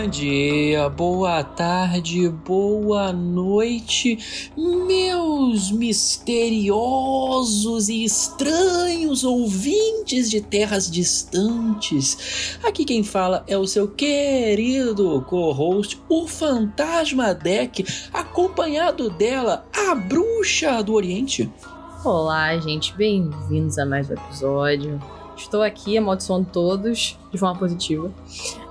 Bom dia, boa tarde, boa noite, meus misteriosos e estranhos ouvintes de terras distantes. Aqui quem fala é o seu querido co-host, o Fantasma Deck, acompanhado dela, a Bruxa do Oriente. Olá, gente, bem-vindos a mais um episódio. Estou aqui amaldiçoando todos de forma positiva.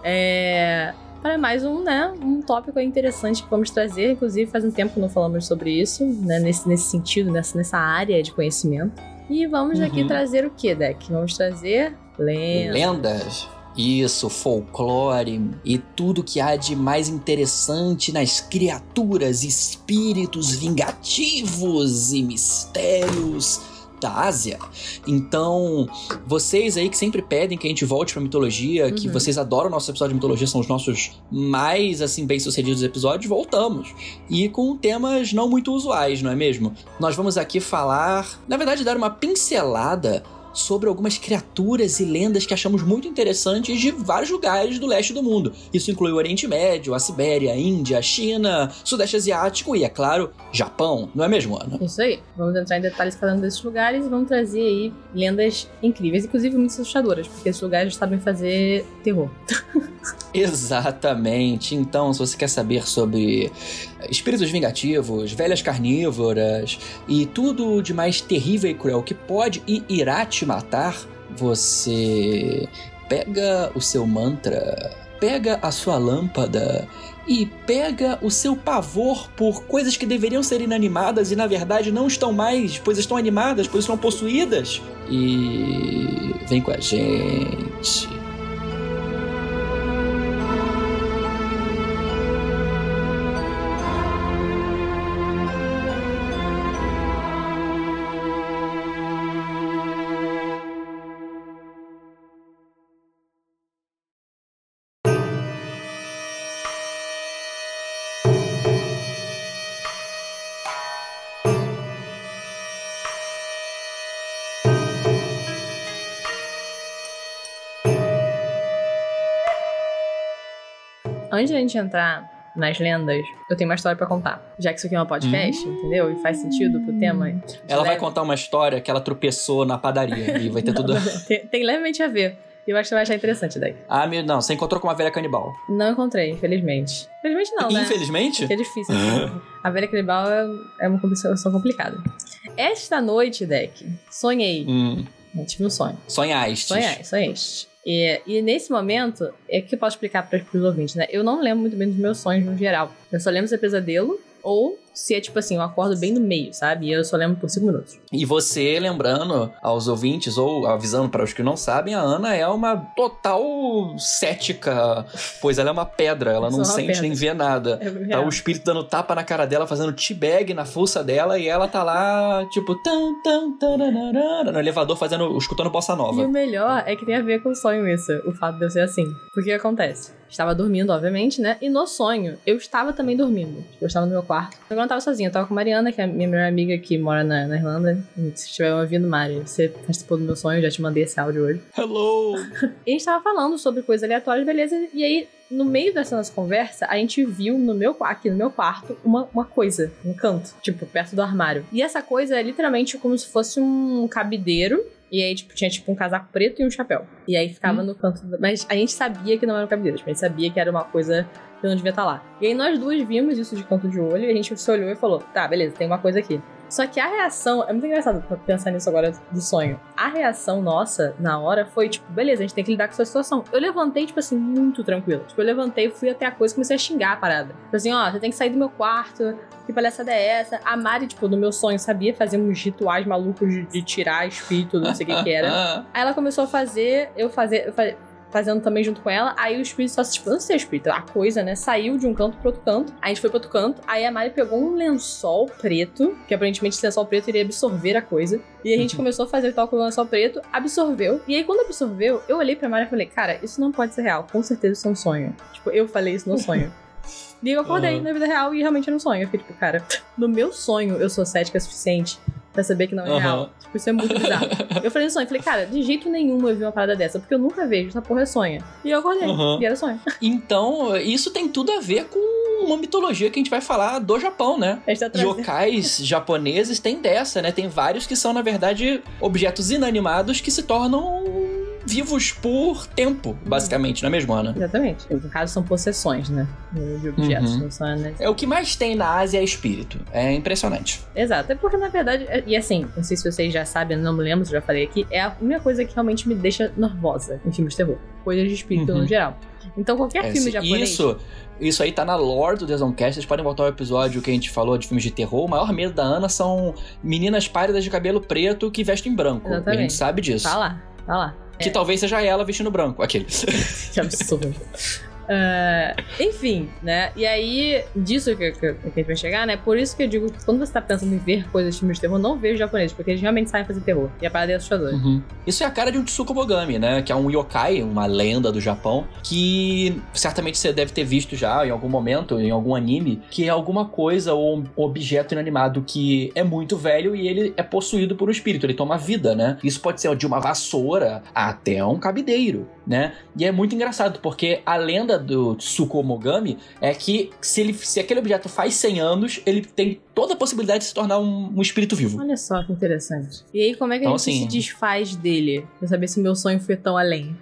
É, para mais um, né, um tópico interessante que vamos trazer. Inclusive, faz um tempo que não falamos sobre isso, né, nesse, nesse sentido, nessa, nessa área de conhecimento. E vamos uhum. aqui trazer o que, Deck? Vamos trazer lendas. Lendas. Isso, folclore e tudo que há de mais interessante nas criaturas, espíritos vingativos e mistérios da Ásia. Então, vocês aí que sempre pedem que a gente volte pra mitologia, uhum. que vocês adoram o nosso episódio de mitologia, são os nossos mais, assim, bem-sucedidos episódios, voltamos. E com temas não muito usuais, não é mesmo? Nós vamos aqui falar, na verdade, dar uma pincelada sobre algumas criaturas e lendas que achamos muito interessantes de vários lugares do leste do mundo. Isso inclui o Oriente Médio, a Sibéria, a Índia, a China, Sudeste Asiático e, é claro, Japão. Não é mesmo, Ana? Isso aí. Vamos entrar em detalhes cada um desses lugares e vamos trazer aí lendas incríveis, inclusive muito assustadoras, porque esses lugares sabem fazer terror. Exatamente. Então, se você quer saber sobre espíritos vingativos, velhas carnívoras e tudo de mais terrível e cruel que pode e irá te matar, você pega o seu mantra, pega a sua lâmpada e pega o seu pavor por coisas que deveriam ser inanimadas e na verdade não estão mais, pois estão animadas, pois estão possuídas. E vem com a gente. Antes da gente entrar nas lendas, eu tenho uma história para contar. Já que isso aqui é um podcast, hum. entendeu? E faz sentido pro tema. Ela vai contar uma história que ela tropeçou na padaria e vai ter não, tudo. tem, tem, levemente a ver. E eu acho que você vai achar interessante daí. Ah, meu, não, você encontrou com uma velha canibal. Não encontrei, infelizmente. Infelizmente não, né? Infelizmente? Porque é difícil. Assim. a velha canibal é, é uma situação complicada. Esta noite, Deck, sonhei. Hum. Eu tive um sonho. Sonhaste. Sonhai, sonhaste. E, e nesse momento, é que eu posso explicar para os ouvintes, né? Eu não lembro muito bem dos meus sonhos no geral. Eu só lembro do pesadelo ou se é tipo assim, eu acordo bem no meio, sabe? E eu só lembro por 5 minutos. E você, lembrando aos ouvintes, ou avisando para os que não sabem, a Ana é uma total cética, pois ela é uma pedra, ela não sente pedra. nem vê nada. É tá o espírito dando tapa na cara dela, fazendo teabag na fuça dela, e ela tá lá, tipo, tan, tan, no elevador fazendo, escutando bossa nova. E o melhor é que tem a ver com o sonho isso, o fato de eu ser assim. Porque acontece? Estava dormindo, obviamente, né? E no sonho, eu estava também dormindo. Eu estava no meu quarto. Eu estava sozinha, eu estava com a Mariana, que é a minha melhor amiga que mora na, na Irlanda. Se estiver ouvindo, Mari, você participou do meu sonho, já te mandei esse áudio hoje. Hello! e a gente estava falando sobre coisas aleatórias, beleza? E aí, no meio dessa nossa conversa, a gente viu no meu aqui no meu quarto uma, uma coisa, um canto, tipo, perto do armário. E essa coisa é literalmente como se fosse um cabideiro e aí, tipo, tinha tipo um casaco preto e um chapéu. E aí ficava hum. no canto. Do... Mas a gente sabia que não era um cabelo, tipo, a gente sabia que era uma coisa que não devia estar tá lá. E aí nós duas vimos isso de canto de olho e a gente se olhou e falou: tá, beleza, tem uma coisa aqui. Só que a reação, é muito engraçado pensar nisso agora do sonho. A reação nossa na hora foi tipo, beleza, a gente tem que lidar com essa situação. Eu levantei, tipo assim, muito tranquilo. Tipo, eu levantei, fui até a coisa e comecei a xingar a parada. Tipo assim, ó, você tem que sair do meu quarto, que palhaçada é essa? A Mari, tipo, no meu sonho, sabia fazer uns rituais malucos de, de tirar espírito, não sei o que que era. Aí ela começou a fazer, eu fazer, eu fazer fazendo também junto com ela. Aí o espírito só, tipo, não sei espírito, a coisa, né? Saiu de um canto pro outro canto. Aí a gente foi pro outro canto. Aí a Mari pegou um lençol preto, que aparentemente esse lençol preto iria absorver a coisa. E a gente começou a fazer tal com o lençol preto, absorveu. E aí quando absorveu, eu olhei pra Mari e falei, cara, isso não pode ser real. Com certeza isso é um sonho. Tipo, eu falei isso no sonho. E eu acordei uhum. na vida real e realmente era um sonho. Eu fiquei tipo, cara, no meu sonho eu sou cética o suficiente pra saber que não é Aham. real. Tipo, isso é muito bizarro. eu falei no sonho, falei, cara, de jeito nenhum eu vi uma parada dessa, porque eu nunca vejo, essa porra é sonho. E eu acordei, Aham. e era sonho. Então, isso tem tudo a ver com uma mitologia que a gente vai falar do Japão, né? Tá. Yokais japoneses tem dessa, né? Tem vários que são, na verdade, objetos inanimados que se tornam vivos por tempo, basicamente, não é mesmo, Ana? Exatamente. No caso, são possessões, né? De objetos, Uhum. não são, né? É o que mais tem na Ásia é espírito. É impressionante. Exato. É porque, na verdade, é- e assim, não sei se vocês já sabem, não me lembro se já falei aqui, é a única coisa que realmente me deixa nervosa em filmes de terror. Coisas de espírito Uhum. no geral. Então, qualquer É, filme japonês. Isso, isso aí tá na lore do Desoncast. Vocês podem voltar ao episódio que a gente falou de filmes de terror. O maior medo da Ana são meninas pálidas de cabelo preto que vestem branco. E a Exatamente. gente sabe disso. Tá lá, tá lá. Que talvez seja ela vestindo branco. Aquele. Que absurdo. Ah, enfim, né? E aí, disso que, que, que a gente vai chegar, né? Por isso que eu digo que quando você tá pensando em ver coisas de filmes de terror, não veja japoneses, porque eles realmente sabem fazer terror. E a parada é assustadora. Uhum. Isso é a cara de um Tsukumogami, né? Que é um yokai, uma lenda do Japão, que certamente você deve ter visto já em algum momento, em algum anime, que é alguma coisa ou um objeto inanimado que é muito velho e ele é possuído por um espírito, ele toma vida, né? Isso pode ser de uma vassoura até um cabideiro, né? E é muito engraçado, porque a lenda do Tsukumogami é que se, ele, se aquele objeto faz 100 anos, ele tem toda a possibilidade de se tornar um, um espírito vivo. Olha só que interessante. E aí, como é que Então, a gente assim- se desfaz dele? Pra saber se meu sonho foi tão além.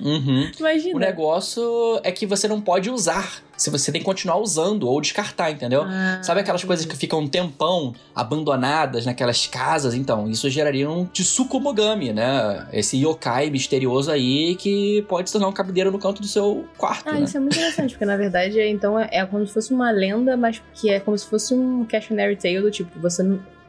Uhum. Imagina. O negócio é que você não pode usar. Se você tem que continuar usando ou descartar, entendeu? Ah, Sabe aquelas coisas que ficam um tempão abandonadas naquelas casas? Então, isso geraria um Tsukumogami, né? Esse yokai misterioso aí que pode se tornar um cabideiro no canto do seu quarto, Ah, né? isso é muito interessante, porque na verdade, é, então, é, é como se fosse uma lenda, mas que é como se fosse um cautionary tale do tipo, você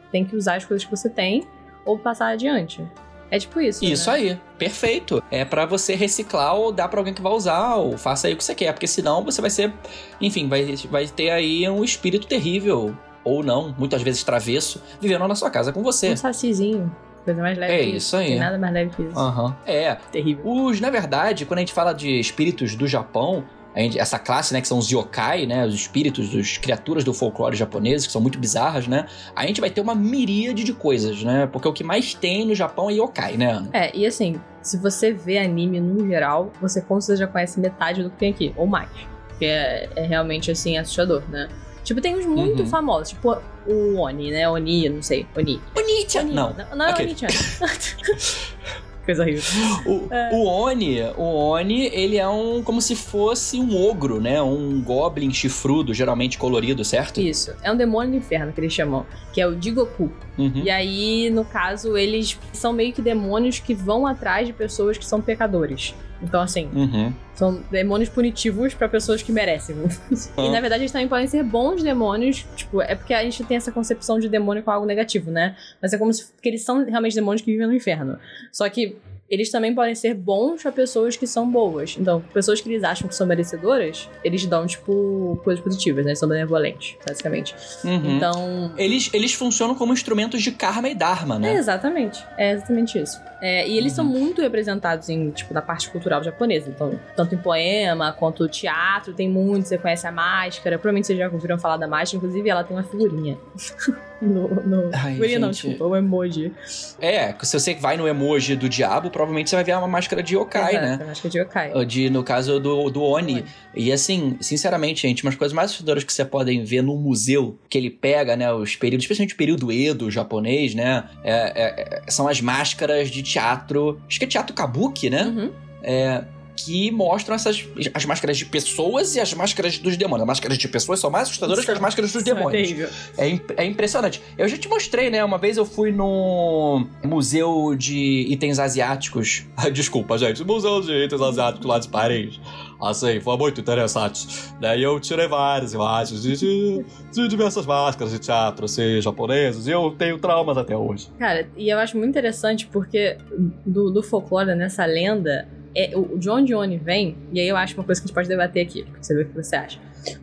tem que usar as coisas que você tem ou passar adiante. É tipo isso. Isso né? aí, perfeito. É pra você reciclar ou dar pra alguém que vai usar, ou faça aí o que você quer, porque senão você vai ser, enfim, vai, vai ter aí um espírito terrível, ou não, muitas vezes travesso, vivendo na sua casa com você. Um sacizinho. Coisa mais leve É isso aí. Tem nada mais leve que isso. Aham. É, Terrível. Os, na verdade, quando a gente fala de espíritos do Japão, essa classe, né, que são os yokai, né, os espíritos, as criaturas do folclore japonês, que são muito bizarras, né, a gente vai ter uma miríade de coisas, né, porque o que mais tem no Japão é yokai, né, Ana? É, e assim, se você vê anime no geral, você com certeza já conhece metade do que tem aqui, ou mais. Porque é, é realmente, assim, assustador, né? Tipo, tem uns muito Uhum. famosos, tipo o Oni, né? Oni, não sei, Oni. Onicha! Oni. Não. Não, não é Ok. Oni-chan. Coisa horrível. O, É. o Oni, o Oni, ele é um como se fosse um ogro, né, um goblin chifrudo, geralmente colorido, certo? Isso. É um demônio do inferno que eles chamam, que é o Jigoku. Uhum. E aí, no caso, eles são meio que demônios que vão atrás de pessoas que são pecadores. Então, assim, Uhum. São demônios punitivos pra pessoas que merecem. E na verdade eles também podem ser bons demônios. Tipo, é porque a gente tem essa concepção de demônio como algo negativo, né? Mas é como se eles são realmente demônios que vivem no inferno. Só que eles também podem ser bons pra pessoas que são boas. Então, pessoas que eles acham que são merecedoras, eles dão, tipo, coisas positivas, né? São benevolentes, basicamente. Uhum. Então. Eles, eles funcionam como instrumentos de karma e dharma, É né? exatamente. É exatamente isso. É, e eles são Uhum. muito representados em, tipo, na parte cultural japonesa. Então, tanto em poema quanto teatro, tem muito. Você conhece a máscara. Provavelmente vocês já ouviram falar da máscara. Inclusive, ela tem uma figurinha. no, no... Ai, figurinha não, gente. desculpa, o emoji. É, se você vai no emoji do diabo, provavelmente você vai ver uma máscara de yokai, Exato, né? máscara de yokai. De, no caso do, do Oni. Oni. E assim, sinceramente, gente, umas coisas mais assustadoras que você podem ver no museu, que ele pega, né, os períodos, especialmente o período Edo japonês, né, é- é- é- são as máscaras de teatro, acho que é teatro kabuki, né, Uhum. é, que mostram essas, as máscaras de pessoas e as máscaras dos demônios. As máscaras de pessoas são mais assustadoras que as máscaras dos Isso é demônios. É, imp- é impressionante. Eu já te mostrei, né? Uma vez eu fui no Museu de Itens Asiáticos. Desculpa, gente. Museu de Itens Asiáticos lá de Paris. Assim, foi muito interessante. Daí eu tirei várias imagens de, de, de diversas máscaras de teatro, assim, japoneses. E eu tenho traumas até hoje. Cara, e eu acho muito interessante porque do, do folclore, nessa lenda, é, o, de onde o Oni vem, e aí eu acho uma coisa que a gente pode debater aqui, pra você ver o que você acha.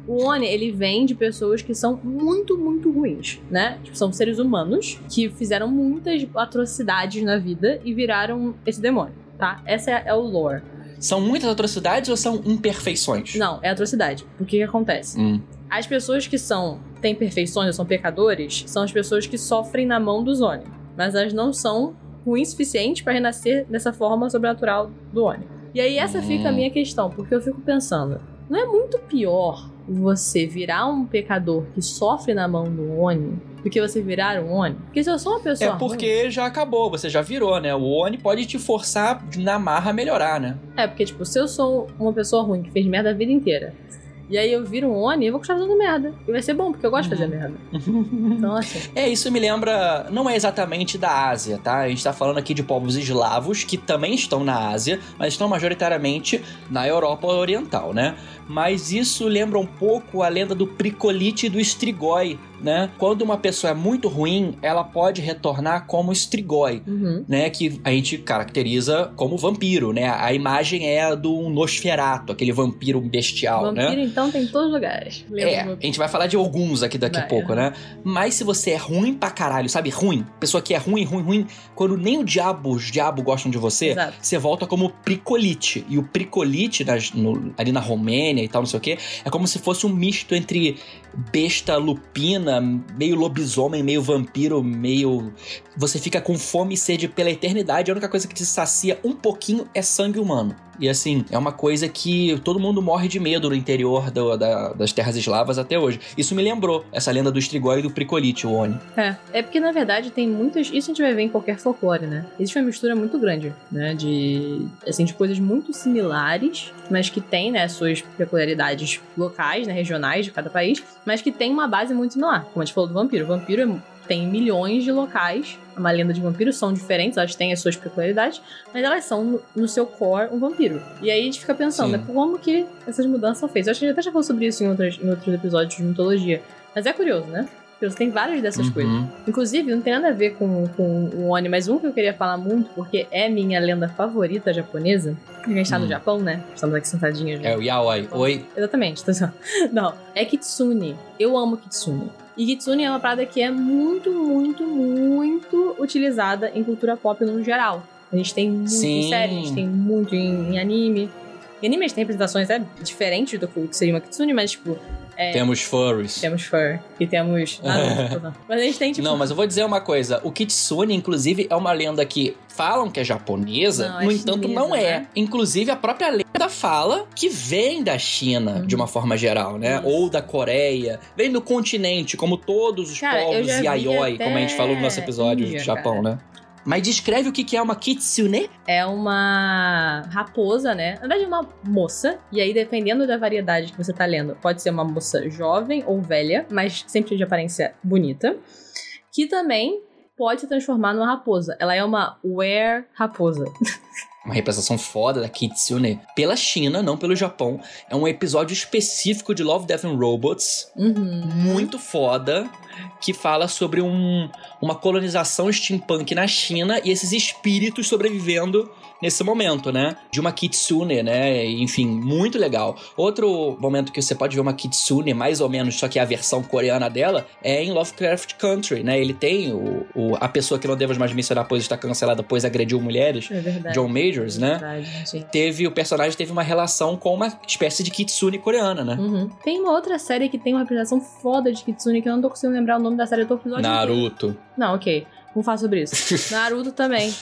O Oni, ele vem de pessoas que são muito, muito ruins, né? Tipo, são seres humanos que fizeram muitas atrocidades na vida e viraram esse demônio, tá? Essa é, é o lore. São muitas atrocidades ou são imperfeições? Não, é atrocidade. O que, que acontece? Hum. As pessoas que são têm perfeições, são pecadores, são as pessoas que sofrem na mão dos Oni. Mas elas não são ruins o suficiente para renascer dessa forma sobrenatural do Oni. E aí essa fica a Hum. minha questão, porque eu fico pensando, não é muito pior você virar um pecador que sofre na mão do Oni do que você virar um Oni? Porque se eu sou uma pessoa É porque já acabou, você já virou, né? O Oni pode te forçar na marra a melhorar, né? ruim, é porque tipo, se eu sou uma pessoa ruim que fez merda a vida inteira, e aí eu viro um Oni, eu vou continuar fazendo merda. E vai ser bom, porque eu gosto de fazer merda. Então assim, É, isso me lembra. Não é exatamente da Ásia, tá? A gente tá falando aqui de povos eslavos que também estão na Ásia, mas estão majoritariamente na Europa Oriental, né? Mas isso lembra um pouco a lenda do Pricolite e do Strigoi, né? Quando uma pessoa é muito ruim, ela pode retornar como Strigoi. uhum. Né, que a gente caracteriza como vampiro, né? A imagem é a do Nosferato, aquele vampiro bestial, né? Vampiro, então, tem em todos os lugares. Lembra É, a gente vai falar de alguns aqui daqui a pouco, né? Mas se você é ruim pra caralho, sabe? Ruim. Pessoa que é ruim, ruim, ruim. Quando nem o diabo, os diabos gostam de você, Exato. você volta como pricolite. E o pricolite, nas- no- ali na Romênia e tal, não sei o quê, é como se fosse um misto entre besta lupina, meio lobisomem, meio vampiro, meio. Você fica com fome e sede pela eternidade. A única coisa que te sacia um pouquinho é sangue humano. E assim, é uma coisa que todo mundo morre de medo no interior do- da- das terras eslavas até hoje. Isso me lembrou essa lenda do Strigoi e do Pricolite, o Oni. É, é porque na verdade tem muitas. Isso a gente vai ver em qualquer folclore, né? Existe uma mistura muito grande, né? De. Assim, de coisas muito similares, mas que tem, né, suas peculiaridades locais, né, regionais de cada país, mas que tem uma base muito similar. Como a gente falou do vampiro. O vampiro é- tem milhões de locais. Uma lenda de vampiro são diferentes, elas têm as suas peculiaridades, mas elas são, no, no seu core, um vampiro. E aí a gente fica pensando, né, como que essas mudanças são feitas? Eu acho que a gente até já falou sobre isso em, outras, em outros episódios de mitologia. Mas é curioso, né? Porque você tem várias dessas Uhum. coisas. Inclusive, não tem nada a ver com, com o Oni, mas um que eu queria falar muito, porque é minha lenda favorita japonesa. A gente tá no Hum. Japão, né? Estamos aqui sentadinhos. né? É o Yaoi. Oi. Exatamente. Não, é Kitsune. Eu amo Kitsune. E Kitsune é uma parada que é muito, muito, muito utilizada em cultura pop no geral. A gente tem muito em Sim. série, a gente tem muito em, em anime. Em anime a gente tem representações é, diferentes do que seria uma Kitsune, mas tipo, É. Temos furries. temos fur e temos. Naruto, não. mas a gente tem tipo. Não, mas eu vou dizer uma coisa. O Kitsune, inclusive, é uma lenda que falam que é japonesa, Não, é no entanto, chinesa, não é. né? Inclusive, a própria lenda fala que vem da China, Uhum. de uma forma geral, né? Isso. Ou da Coreia. Vem do continente, como todos os Cara, povos yayoi, como a gente falou no nosso episódio Índia, do Japão, cara. né? Mas descreve o que que é uma kitsune. É uma raposa, né? Na verdade, é uma moça. E aí, dependendo da variedade que você tá lendo, pode ser uma moça jovem ou velha, mas sempre de aparência bonita. Que também pode se transformar numa raposa. Ela é uma were raposa. Uma representação foda da kitsune. Pela China, não pelo Japão. É um episódio específico de Love, Death and Robots. Uhum. muito foda que fala sobre um, uma colonização steampunk na China e esses espíritos sobrevivendo nesse momento, né? De uma kitsune, né? Enfim, muito legal. Outro momento que você pode ver uma kitsune, mais ou menos, só que a versão coreana dela, é em Lovecraft Country, né? Ele tem o, o- a pessoa que não devemos mais mencionar, pois está cancelada, pois agrediu mulheres, É verdade. John Majors, né? Verdade, sim. Teve, o personagem teve uma relação com uma espécie de kitsune coreana, né? Uhum. Tem uma outra série que tem uma representação foda de Kitsune que eu não tô conseguindo lembrar o nome da série. Eu tô episódio inteiro. Naruto. Não, ok. Vamos falar sobre isso. Naruto também.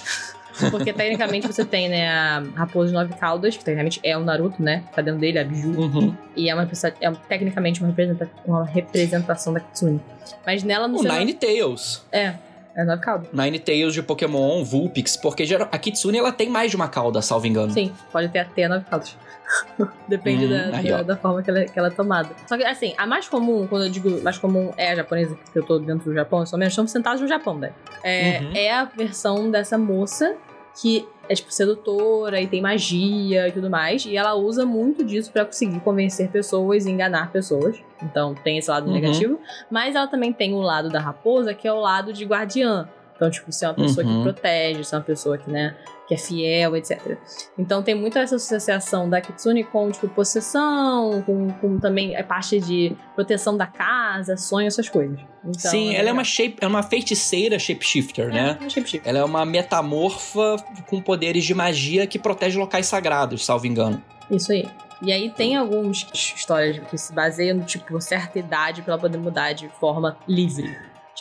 Porque tecnicamente você tem, né, a Raposa de Nove Caudas, que tecnicamente é o Naruto, né? Tá dentro dele, a Biju. Uhum. E é, uma, pessoa- é tecnicamente uma, representa- uma representação da Kitsune. Mas nela não O Nine Tails. É, é Nove Caudas. Nine Tails de Pokémon, Vulpix, porque geral- a Kitsune ela tem mais de uma cauda, salvo engano. Sim, pode ter até Nove Caudas. Depende Hum, da, aí, da, da forma que ela, que ela é tomada. Só que, assim, a mais comum, quando eu digo mais comum é a japonesa, porque eu tô dentro do Japão, eu sou menos, estamos sentados no Japão, né? É, Uhum. é a versão dessa moça que é, tipo, sedutora e tem magia e tudo mais. E ela usa muito disso pra conseguir convencer pessoas e enganar pessoas. Então tem esse lado Uhum. negativo. Mas ela também tem o lado da raposa, que é o lado de guardiã. Então, tipo, ser uma pessoa Uhum. que protege, ser uma pessoa que, né, que é fiel, etc. Então tem muito essa associação da Kitsune com, tipo, possessão, com, com também a parte de proteção da casa, sonho, essas coisas. Então, Sim, ela é uma shape, é uma feiticeira shapeshifter, né? É, é shape-shift. Ela é uma metamorfa com poderes de magia que protege locais sagrados, salvo engano. Isso aí. E aí tem algumas histórias que se baseiam no tipo certa idade pra ela poder mudar de forma livre.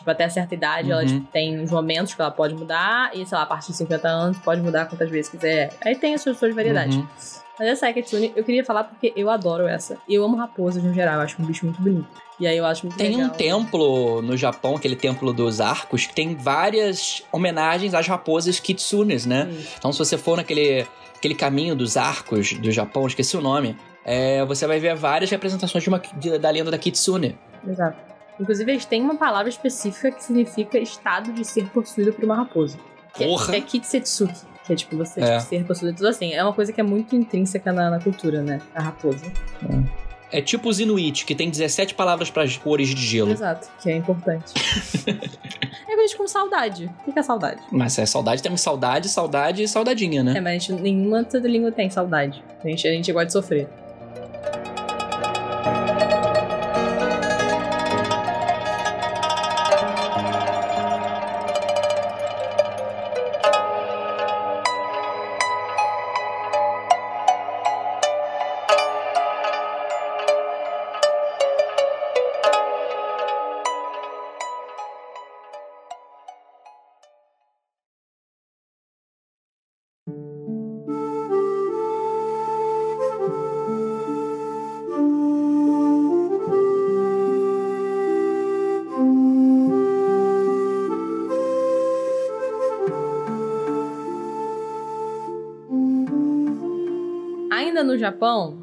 Tipo, até certa idade, ela Uhum. tipo, tem uns momentos que ela pode mudar, e sei lá, a partir de 50 anos pode mudar quantas vezes quiser. Aí tem as suas, suas variedades. Uhum. Mas essa Kitsune, eu queria falar porque eu adoro essa. Eu amo raposas no geral, eu acho um bicho muito bonito. E aí eu acho muito Tem legal. um templo no Japão, aquele templo dos arcos, que tem várias homenagens às raposas kitsunes, né? Isso. Então, se você for naquele aquele caminho dos arcos do Japão, esqueci o nome, é, você vai ver várias representações de uma, de- da lenda da kitsune. Exato. Inclusive, eles têm uma palavra específica que significa estado de ser possuído por uma raposa. Que é- Porra! É kitsetsuki. Que é tipo você É. tipo, ser possuído. Então, assim, é uma coisa que é muito intrínseca na, na cultura, né? A raposa. É tipo os Inuit, que tem 17 palavras para as cores de gelo. Exato, que é importante. é a gente com saudade. O que é saudade? Mas é saudade, temos saudade, saudade e saudadinha, né? É, mas a gente, nenhuma toda língua tem saudade. A gente, a gente gosta de sofrer. Japão,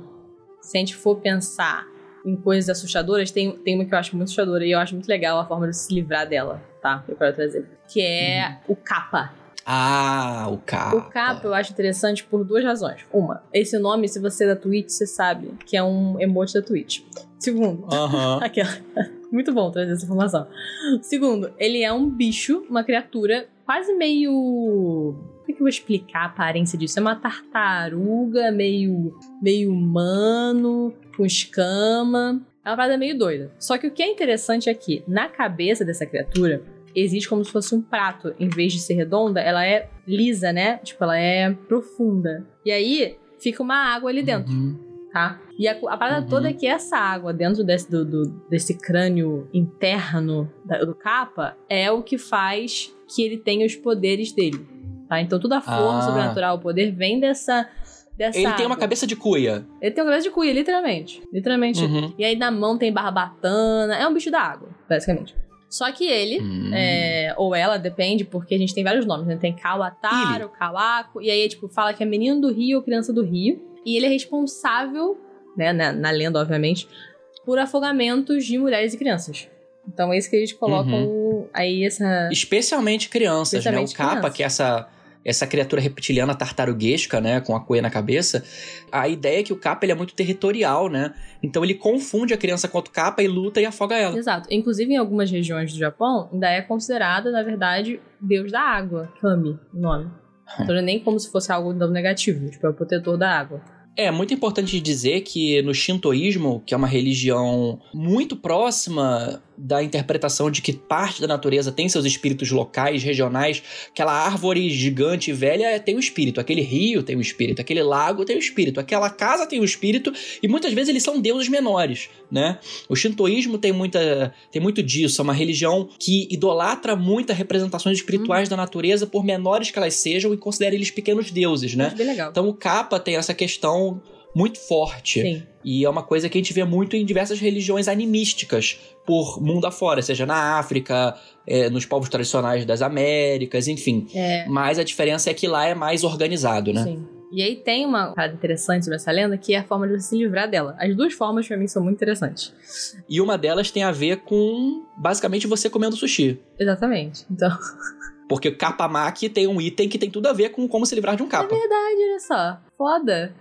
se a gente for pensar em coisas assustadoras, tem, tem uma que eu acho muito assustadora e eu acho muito legal a forma de se livrar dela, tá? Que eu quero trazer. Que é o kappa. Ah, o capa. O kappa eu acho interessante por duas razões. Uma, esse nome, se você é da Twitch, você sabe que é um emote da Twitch. Segundo. Aquela. Muito bom trazer essa informação. Segundo, ele é um bicho, uma criatura quase meio. Que eu vou explicar a aparência disso? É uma tartaruga meio, meio humano, com escama. É uma parada meio doida. Só que o que é interessante é que, na cabeça dessa criatura, existe como se fosse um prato. Em vez de ser redonda, ela é lisa, né? Tipo, ela é profunda. E aí, fica uma água ali dentro Uhum. tá? E a, a parada Uhum. toda é que essa água dentro desse, do, do- desse crânio interno da- do capa é o que faz que ele tenha os poderes dele, tá? Então toda a força Ah. sobrenatural, o poder vem dessa dessa Ele tem uma água. cabeça de cuia. Ele tem uma cabeça de cuia, literalmente. Literalmente. Uhum. E aí na mão tem barbatana, é um bicho da água, basicamente. Só que ele, Hum. é, ou ela, depende, porque a gente tem vários nomes, né? Tem Kawataro, Kawako, e aí, tipo, fala que é menino do rio ou criança do rio. E ele é responsável, né, na, na lenda, obviamente, por afogamentos de mulheres e crianças. Então é isso que eles colocam aí essa. Especialmente crianças, Especialmente né? O capa, que é essa, essa criatura reptiliana tartaruguesca, né? Com a cuia na cabeça. A ideia é que o capa ele é muito territorial, né? Então ele confunde a criança com o capa e luta e afoga ela. Exato. Inclusive, em algumas regiões do Japão, ainda é considerada, na verdade, deus da água. Kami, o nome. Então não é nem como se fosse algo negativo. Tipo, é o protetor da água. É muito importante dizer que no shintoísmo, que é uma religião muito próxima da interpretação de que parte da natureza tem seus espíritos locais, regionais, aquela árvore gigante e velha tem um espírito, aquele rio tem um espírito, aquele lago tem um espírito, aquela casa tem um espírito, e muitas vezes eles são deuses menores, né? O shintoísmo tem muita tem muito disso, é uma religião que idolatra muitas representações espirituais da natureza, por menores que elas sejam, e considera eles pequenos deuses, né? Legal. Então o capa tem essa questão muito forte. Sim. E é uma coisa que a gente vê muito em diversas religiões animísticas por mundo afora, seja na África, é, nos povos tradicionais das Américas, enfim. É. Mas a diferença é que lá é mais organizado, né? Sim. E aí tem uma parada interessante sobre essa lenda, que é a forma de você se livrar dela. As duas formas, pra mim, são muito interessantes. E uma delas tem a ver com, basicamente, você comendo sushi. Exatamente. Então, Porque o kapamaki tem um item que tem tudo a ver com como se livrar de um capa. verdade, olha só. Foda.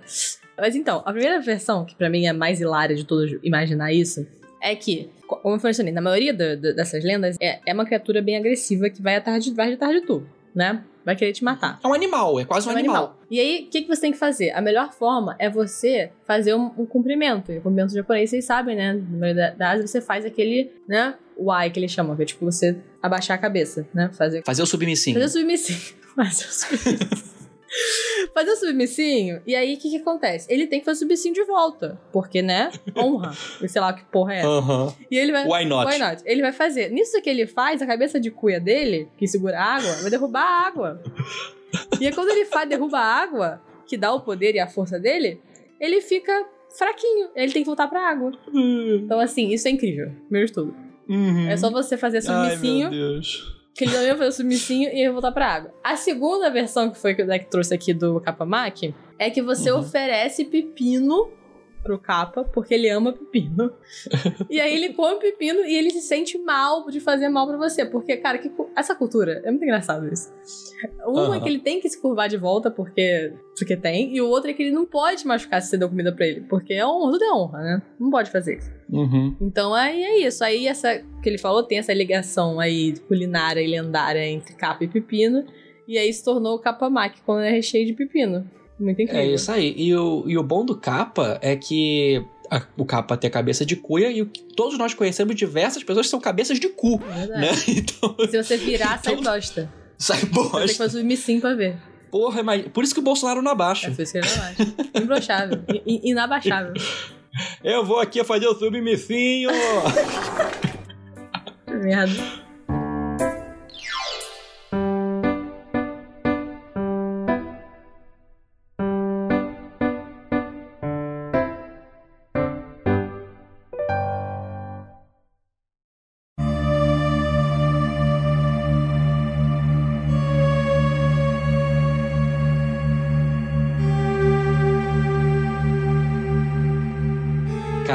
Mas então, a primeira versão, que pra mim é mais hilária de todas imaginar isso, é que, co- como eu mencionei, na maioria do- do- dessas lendas, é, é uma criatura bem agressiva que vai atrás de, vai atrás de tu, né? Vai querer te matar. É um animal, é quase um, É um animal. E aí, o que, que você tem que fazer? A melhor forma é você fazer um, um cumprimento. E o cumprimento japonês, vocês sabem, né? No meio da, da Ásia, você faz aquele, né? Y que eles chamam, que é tipo você abaixar a cabeça, né? Fazer, Fazer o submissinho. fazer o submissivo. Fazer o submissivo. fazer o submissinho, e aí o que, que acontece? Ele tem que fazer o submissinho de volta. Porque, né? Honra. Sei lá que porra é essa. Aham. E ele vai. Why not? Why not? Ele vai fazer. Nisso que ele faz, a cabeça de cuia dele, que segura a água, vai derrubar a água. E aí, quando ele faz, derruba a água, que dá o poder e a força dele, ele fica fraquinho. Ele tem que voltar pra água. Então, assim, isso é incrível. Primeiro de tudo. Uhum. É só você fazer Ai, submissinho, meu Deus. Que ele não ia fazer o submissinho e ia voltar pra água. A segunda versão que foi que o deck trouxe aqui do Kapamaki é que você Uhum. oferece pepino pro capa, porque ele ama pepino. e aí ele come pepino e ele se sente mal de fazer mal pra você. Porque, cara, que essa cultura é muito engraçado isso. Um é Aham. que ele tem que se curvar de volta porque, porque tem, e o outro é que ele não pode machucar se você deu comida pra ele. Porque é honra, tudo é honra, né? Não pode fazer isso. Uhum. Então aí é isso. Aí essa que ele falou tem essa ligação aí culinária e lendária entre capa e pepino. E aí se tornou o capamaki quando é recheio de pepino. Muito incrível. É isso aí. E o, e o bom do capa é que a- o capa tem a cabeça de cuia e o todos nós conhecemos diversas pessoas que são cabeças de cu, É verdade. né? Então Se você virar, sai Então- bosta. sai Você tem que bosta. fazer o missim pra ver. Porra, mas por isso que o Bolsonaro não É abaixa. por isso que ele não acha. Imbrochável. I- i- Inabaixável. Eu vou aqui fazer o submissinho. Merda.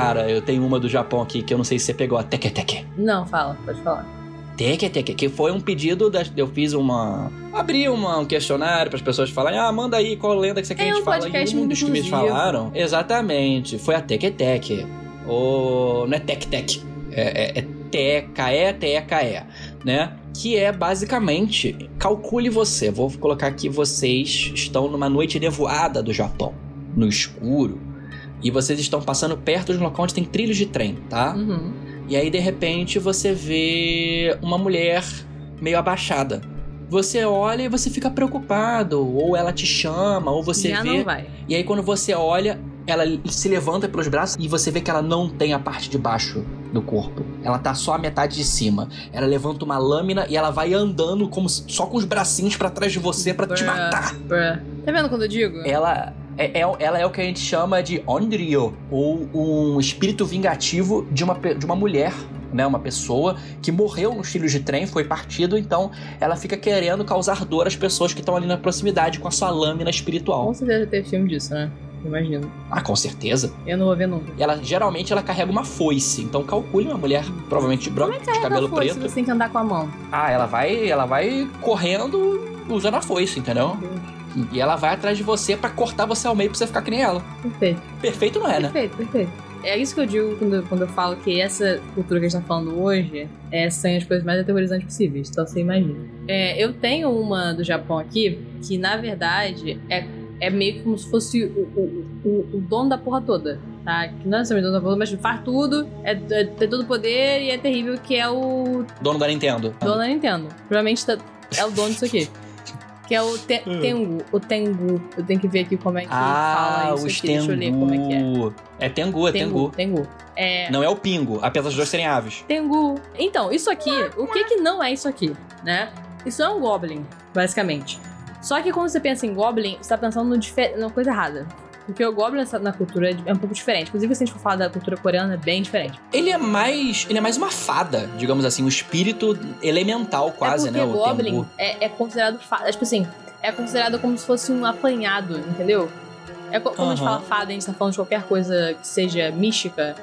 Cara, eu tenho uma do Japão aqui que eu não sei se você pegou a Teke Teke. Não, fala, pode falar. Teke Teke, que foi um pedido da, eu fiz uma abri uma, um questionário para as pessoas falarem: "Ah, manda aí qual lenda que você quer É que a gente um fala". podcast E um dos que me falaram, exatamente, foi a Teke Teke. O não é Tek Tek, é, é, é TEKE, TEKE, né? Que é basicamente, calcule você, vou colocar aqui vocês estão numa noite nevoada do Japão, no escuro, e vocês estão passando perto de um local onde tem trilhos de trem, tá? Uhum. E aí, de repente, você vê uma mulher meio abaixada. Você olha e você fica preocupado, ou ela te chama, ou você Já vê. não vai. E aí, quando você olha, ela se levanta pelos braços e você vê que ela não tem a parte de baixo do corpo. Ela tá só a metade de cima. Ela levanta uma lâmina e ela vai andando como só com os bracinhos pra trás de você pra te matar. Bruh. Tá vendo quando eu digo? Ela é, é- ela é o que a gente chama de Onryo, ou um espírito vingativo de uma, de uma mulher, né? Uma pessoa que morreu nos trilhos de trem, foi partido, então ela fica querendo causar dor às pessoas que estão ali na proximidade com a sua lâmina espiritual. Com certeza teve filme disso, né? Imagino. Ah, com certeza. Eu não vou ver nunca. Ela geralmente ela carrega uma foice, então calcule uma mulher provavelmente de branco, de cabelo Foi, se preto. você tem que andar com a mão. Ah, ela vai, ela vai correndo usando a foice, entendeu? E ela vai atrás de você pra cortar você ao meio pra você ficar que nem ela. Perfeito. Perfeito não é, né? Perfeito, perfeito. É isso que eu digo quando, quando eu falo que essa cultura que a gente tá falando hoje é, são as coisas mais aterrorizantes possíveis. Então você imagina. É, eu tenho uma do Japão aqui que, na verdade, é, é meio como se fosse o, o, o, o dono da porra toda. Tá? Que não é somente o dono da porra, mas faz tudo, é, é, tem todo o poder e é terrível, que é o Dono da Nintendo. dono da Nintendo. Provavelmente tá- é o dono disso aqui. Que é o te, Hum. Tengu. O Tengu. Eu tenho que ver aqui como é que Ah, fala isso os aqui. Deixa eu ler como é que é. Tengu. É Tengu, é Tengu. Tengu. É. Não é o Pingo, apesar dos dois serem aves. Tengu. Então, isso aqui, o que que não é isso aqui, né? Isso é um Goblin, basicamente. Só que quando você pensa em Goblin, você tá pensando no numa coisa errada. Porque o Goblin nessa- na cultura é um pouco diferente. Inclusive, se a gente for falar da cultura coreana, é bem diferente. Ele é mais. Ele é mais uma fada, digamos assim, um espírito elemental, quase, é né? O Goblin é, é considerado fada. Tipo assim, é considerado como se fosse um apanhado, entendeu? É co- quando a gente fala fada, a gente tá falando de qualquer coisa que seja mística.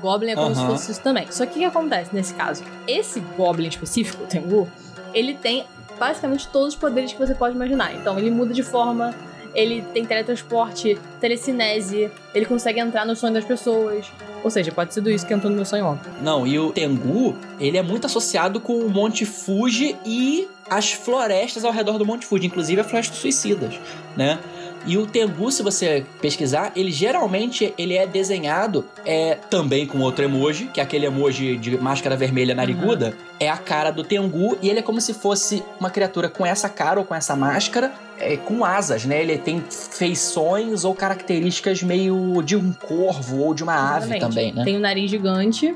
Goblin é como se Aham. fosse isso também. Só que o que acontece nesse caso? Esse Goblin específico, o Tengu, ele tem basicamente todos os poderes que você pode imaginar. Então, ele muda de forma, ele tem teletransporte, telecinese, ele consegue entrar no sonho das pessoas. Ou seja, pode ser tudo isso que entrou no meu sonho ontem. Não, e o Tengu, ele é muito associado com o Monte Fuji e as florestas ao redor do Monte Fuji, inclusive a Floresta dos Suicidas, né? E o Tengu, se você pesquisar, ele geralmente ele é desenhado é também com outro emoji, que é aquele emoji de máscara vermelha nariguda, uhum. é a cara do Tengu e ele é como se fosse uma criatura com essa cara ou com essa máscara, é, com asas, né? Ele tem feições ou características meio de um corvo ou de uma Exatamente. ave também, né? Tem um nariz gigante,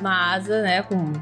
uma asa, né, com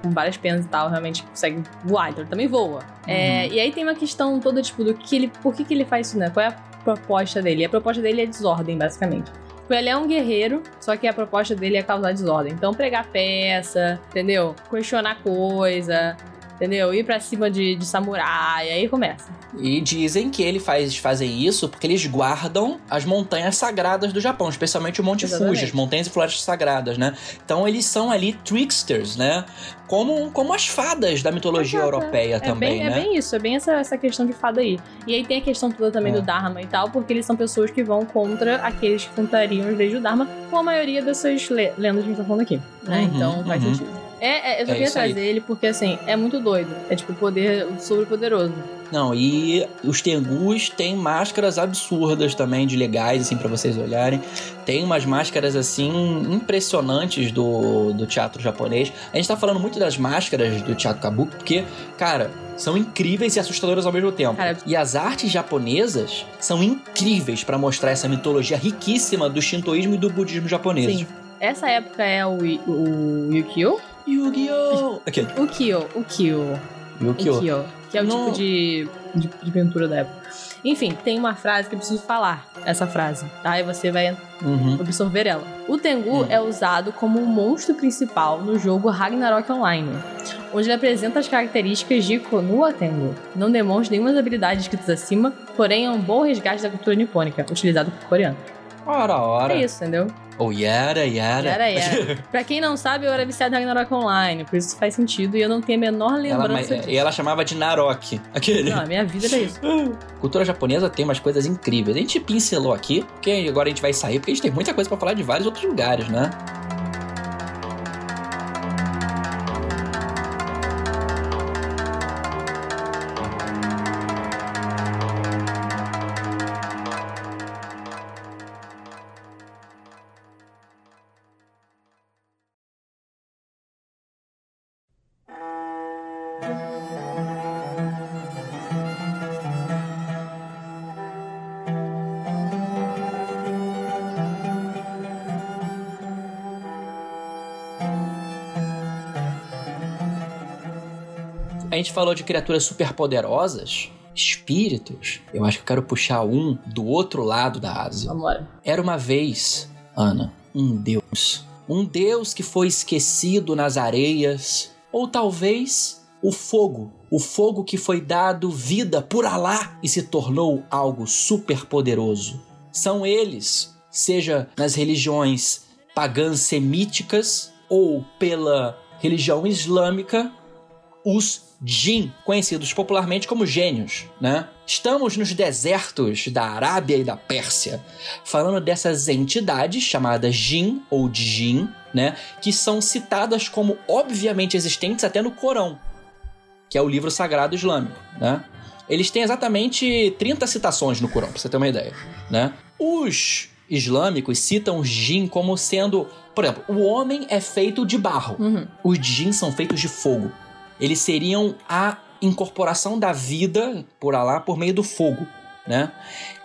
com várias penas e tal, realmente consegue voar, então ele também voa. É, uhum. É, e aí tem uma questão toda, tipo, do que ele. Por que, que ele faz isso, né? Qual é a proposta dele? A proposta dele é desordem, basicamente. Tipo, ele é um guerreiro, só que a proposta dele é causar desordem. Então, pregar peça, entendeu? Questionar coisa, entendeu? Ir pra cima de, de samurai, aí começa. E dizem que eles faz, fazem isso porque eles guardam as montanhas sagradas do Japão, especialmente o Monte Exatamente. Fuji, as montanhas e florestas sagradas, né? Então eles são ali tricksters, né? Como, como as fadas da mitologia Exato. europeia é também, bem, né? É bem isso, é bem essa, essa questão de fada aí. E aí tem a questão toda também é. do Dharma e tal, porque eles são pessoas que vão contra aqueles que cantariam as leis do Dharma, com a maioria dessas lendas que a gente tá falando aqui, né? Uhum, então faz uhum. sentido. É, é, eu só é queria trazer aí. ele porque, assim, é muito doido. É tipo poder sobre poderoso. Não, e os Tengus têm máscaras absurdas também, de legais, assim, para vocês olharem. Tem umas máscaras, assim, impressionantes do, do teatro japonês. A gente tá falando muito das máscaras do teatro kabuki, porque, cara, são incríveis e assustadoras ao mesmo tempo. Cara, e as artes japonesas são incríveis para mostrar essa mitologia riquíssima do shintoísmo e do budismo japonês. Sim. Essa época é o, o Yukio? Yu-Gi-Oh! Okay. O Kyo, o Kyo. O Kyo. que é o no... tipo de, de, de pintura da época. Enfim, tem uma frase que eu preciso falar, essa frase, tá? E você vai uhum. absorver ela. O Tengu uhum. é usado como o monstro principal no jogo Ragnarok Online, onde ele apresenta as características de Konoha Tengu. Não demonstra nenhuma habilidade escritas acima, porém é um bom resgate da cultura nipônica, utilizado por coreanos. Ora, ora. É isso, entendeu? Ou oh, Yara, Yara. Yara, Yara. pra quem não sabe, eu era viciada em Ragnarok Online, por isso faz sentido e eu não tenho a menor lembrança ela, disso. E ela chamava de Narok, aquele. Não, a minha vida era isso. Cultura japonesa tem umas coisas incríveis. A gente pincelou aqui, porque agora a gente vai sair, porque a gente tem muita coisa para falar de vários outros lugares, né? A gente falou de criaturas superpoderosas, espíritos. Eu acho que eu quero puxar um do outro lado da Ásia. Vamos Era uma vez, Ana, um deus. Um deus que foi esquecido nas areias. Ou talvez o fogo. O fogo que foi dado vida por Alá e se tornou algo superpoderoso. São eles, seja nas religiões pagãs semíticas ou pela religião islâmica, os Jin, conhecidos popularmente como gênios, né? Estamos nos desertos da Arábia e da Pérsia, falando dessas entidades chamadas Jin ou Jin, né? Que são citadas como obviamente existentes até no Corão, que é o livro sagrado islâmico, né? Eles têm exatamente 30 citações no Corão, pra você ter uma ideia, né? Os islâmicos citam os Jin como sendo, por exemplo, o homem é feito de barro, uhum. os Jin são feitos de fogo eles seriam a incorporação da vida por Alá por meio do fogo, né?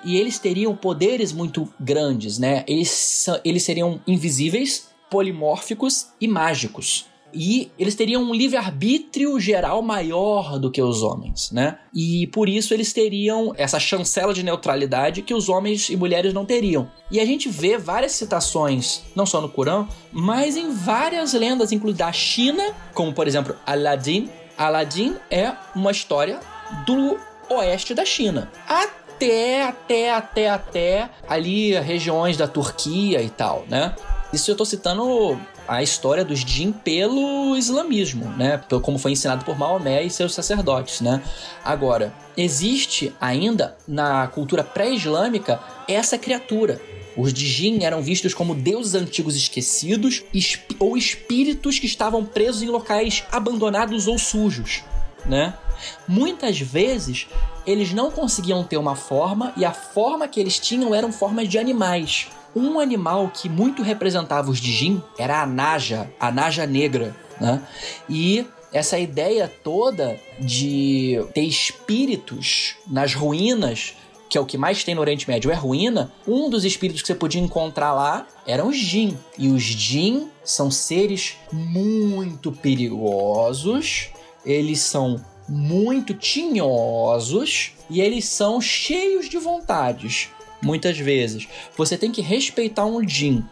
E eles teriam poderes muito grandes, né? Eles, eles seriam invisíveis, polimórficos e mágicos. E eles teriam um livre-arbítrio geral maior do que os homens, né? E por isso eles teriam essa chancela de neutralidade que os homens e mulheres não teriam. E a gente vê várias citações, não só no Corão, mas em várias lendas, incluindo da China, como por exemplo Aladdin. Aladdin é uma história do oeste da China. Até, até, até, até ali regiões da Turquia e tal, né? Isso eu tô citando a história dos jin pelo islamismo, né? Como foi ensinado por Maomé e seus sacerdotes, né? Agora, existe ainda na cultura pré-islâmica essa criatura. Os Jin eram vistos como deuses antigos esquecidos ou espíritos que estavam presos em locais abandonados ou sujos. né? Muitas vezes eles não conseguiam ter uma forma e a forma que eles tinham eram formas de animais. Um animal que muito representava os Dijin era a Naja, a Naja negra, né? E essa ideia toda de ter espíritos nas ruínas, que é o que mais tem no Oriente Médio, é ruína. Um dos espíritos que você podia encontrar lá eram os Jin. E os Jin são seres muito perigosos, eles são muito tinhosos e eles são cheios de vontades. Muitas vezes. Você tem que respeitar um Jin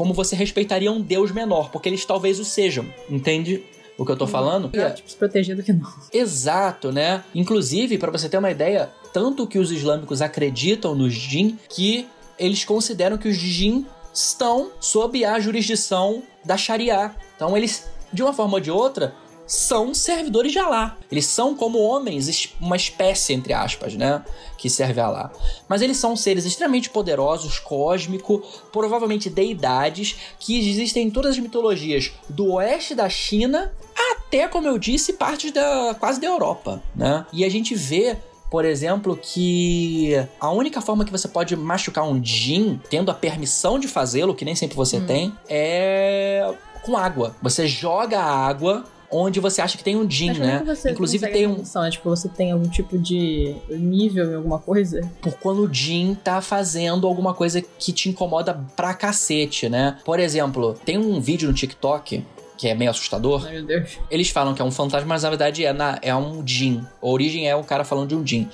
como você respeitaria um deus menor, porque eles talvez o sejam, entende? O que eu tô falando? É, tipo, se proteger do que não. Exato, né? Inclusive, para você ter uma ideia, tanto que os islâmicos acreditam nos jin que eles consideram que os jin estão sob a jurisdição da Sharia. Então eles, de uma forma ou de outra, são servidores de Alá. Eles são como homens, uma espécie, entre aspas, né? Que serve a Alá. Mas eles são seres extremamente poderosos, cósmico, provavelmente deidades, que existem em todas as mitologias do oeste da China até, como eu disse, partes da quase da Europa, né? E a gente vê por exemplo, que a única forma que você pode machucar um Jin, tendo a permissão de fazê-lo, que nem sempre você hum. tem, é com água. Você joga a água onde você acha que tem um Jin, né? Inclusive tem um. Noção, é, tipo, você tem algum tipo de nível em alguma coisa? Por quando o Jin tá fazendo alguma coisa que te incomoda pra cacete, né? Por exemplo, tem um vídeo no TikTok que é meio assustador. Ai, meu Deus. Eles falam que é um fantasma, mas na verdade é, na, é um Jin. A origem é o cara falando de um Jin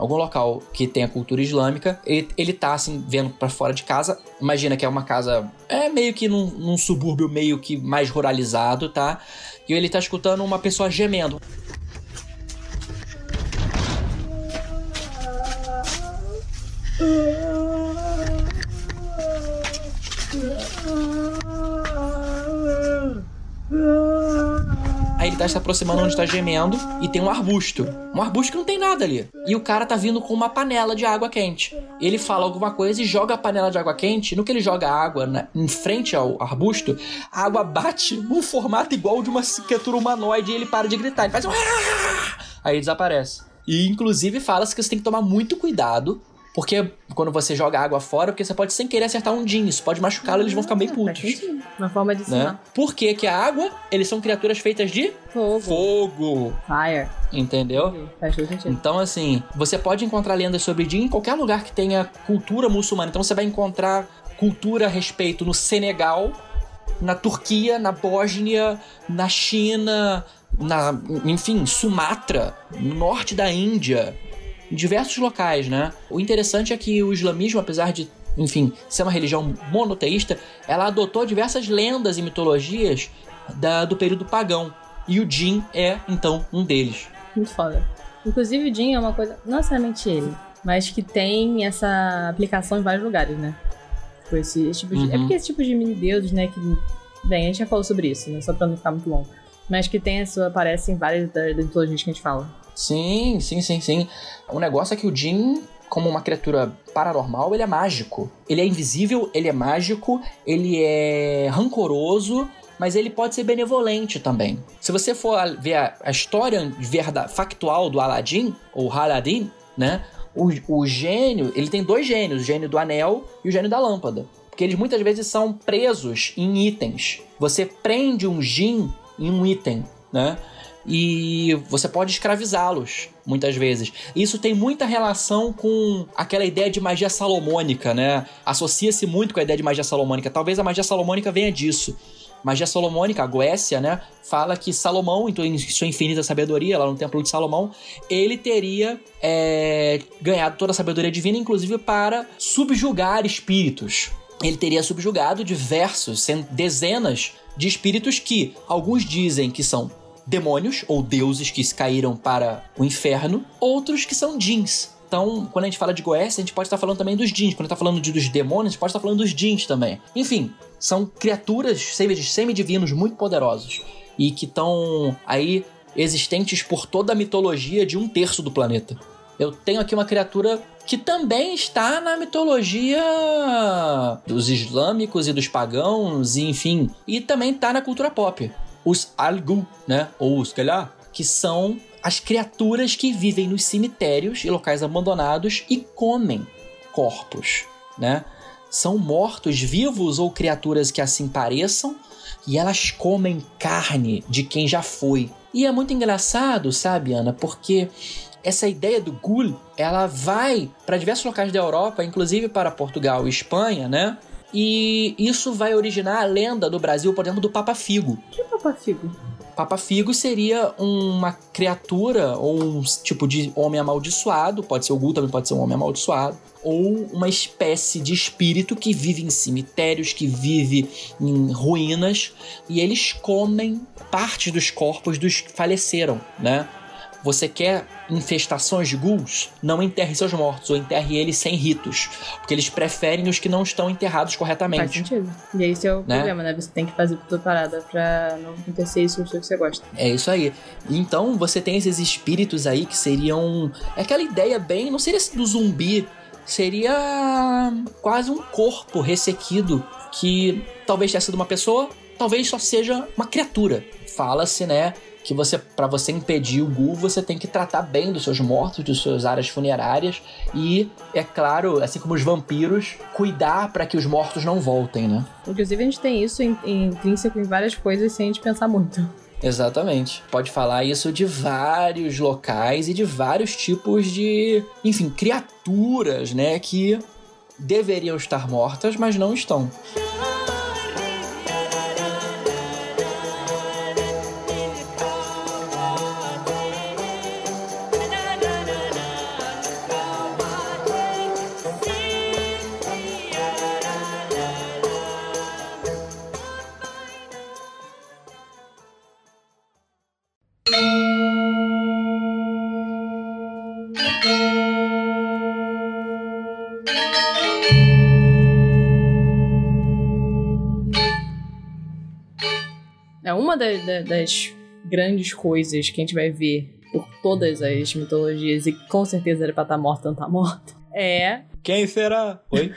algum local que tem a cultura islâmica, ele, ele tá assim, vendo para fora de casa. Imagina que é uma casa, é meio que num, num subúrbio meio que mais ruralizado, tá? E ele tá escutando uma pessoa gemendo. Aí ele tá se aproximando onde tá gemendo e tem um arbusto. Um arbusto que não tem nada ali. E o cara tá vindo com uma panela de água quente. Ele fala alguma coisa e joga a panela de água quente. No que ele joga a água na, em frente ao arbusto, a água bate num formato igual de uma criatura humanoide e ele para de gritar. Ele faz um. Aí desaparece. E inclusive fala-se que você tem que tomar muito cuidado porque quando você joga água fora, porque você pode sem querer acertar um Jin, isso pode machucá-lo, eles vão ficar bem putos. Uma forma de né? Por que que a água, eles são criaturas feitas de fogo. Fogo. Fire. Entendeu? Faz todo sentido. Então, assim, você pode encontrar lendas sobre Jin em qualquer lugar que tenha cultura muçulmana. Então você vai encontrar cultura a respeito no Senegal, na Turquia, na Bósnia, na China, na, enfim, Sumatra, no norte da Índia em diversos locais, né? O interessante é que o islamismo, apesar de, enfim, ser uma religião monoteísta, ela adotou diversas lendas e mitologias da, do período pagão. E o Jin é, então, um deles. Muito foda. Inclusive, o Jin é uma coisa, não necessariamente ele, mas que tem essa aplicação em vários lugares, né? Tipo, esse, esse tipo de, é uhum. É porque esse tipo de mini-deuses, né, que... Bem, a gente já falou sobre isso, né? Só pra não ficar muito longo. Mas que tem isso, aparece em várias das mitologias que a gente fala. Sim, sim, sim, sim. O negócio é que o Jin, como uma criatura paranormal, ele é mágico. Ele é invisível, ele é mágico, ele é rancoroso, mas ele pode ser benevolente também. Se você for ver a, a história verdade, factual do Aladdin, ou Aladdin, né? O, o gênio, ele tem dois gênios, o gênio do anel e o gênio da lâmpada. Porque eles muitas vezes são presos em itens. Você prende um Jin em um item, né? E você pode escravizá-los muitas vezes. Isso tem muita relação com aquela ideia de magia salomônica, né? Associa-se muito com a ideia de magia salomônica. Talvez a magia salomônica venha disso. Magia salomônica, a Goécia, né, fala que Salomão, então, em sua infinita sabedoria, lá no Templo de Salomão, ele teria é, ganhado toda a sabedoria divina, inclusive para subjugar espíritos. Ele teria subjugado diversos, dezenas de espíritos que alguns dizem que são demônios ou deuses que caíram para o inferno, outros que são jeans. Então, quando a gente fala de Goécia, a gente pode estar falando também dos jeans. Quando a gente está falando de, dos demônios, a gente pode estar falando dos jeans também. Enfim, são criaturas semi-divinos muito poderosos e que estão aí existentes por toda a mitologia de um terço do planeta. Eu tenho aqui uma criatura que também está na mitologia dos islâmicos e dos pagãos, e enfim, e também está na cultura pop os Algu, né? Ou os Kelá, que são as criaturas que vivem nos cemitérios e locais abandonados e comem corpos, né? São mortos vivos ou criaturas que assim pareçam e elas comem carne de quem já foi. E é muito engraçado, sabe, Ana, porque essa ideia do ghoul, ela vai para diversos locais da Europa, inclusive para Portugal e Espanha, né? E isso vai originar a lenda do Brasil, por exemplo, do Papa Figo. Que Papa Figo? Papa Figo seria uma criatura ou um tipo de homem amaldiçoado, pode ser o Ghoul, também pode ser um homem amaldiçoado, ou uma espécie de espírito que vive em cemitérios, que vive em ruínas, e eles comem parte dos corpos dos que faleceram, né? Você quer infestações de ghouls? Não enterre seus mortos, ou enterre eles sem ritos. Porque eles preferem os que não estão enterrados corretamente. Faz sentido. E esse é o né? problema, né? Você tem que fazer tudo parada pra não acontecer isso que você gosta. É isso aí. Então você tem esses espíritos aí que seriam. É aquela ideia bem. Não seria do zumbi. Seria quase um corpo ressequido que talvez tenha sido uma pessoa, talvez só seja uma criatura. Fala-se, né? Que você para você impedir o Gu, você tem que tratar bem dos seus mortos, das suas áreas funerárias e, é claro, assim como os vampiros, cuidar para que os mortos não voltem, né? Inclusive a gente tem isso intrínseco em várias coisas sem a gente pensar muito. Exatamente. Pode falar isso de vários locais e de vários tipos de, enfim, criaturas, né, que deveriam estar mortas, mas não estão. Das grandes coisas que a gente vai ver por todas as mitologias, e com certeza era pra estar tá morta, não tá morta, é. Quem será? Oi?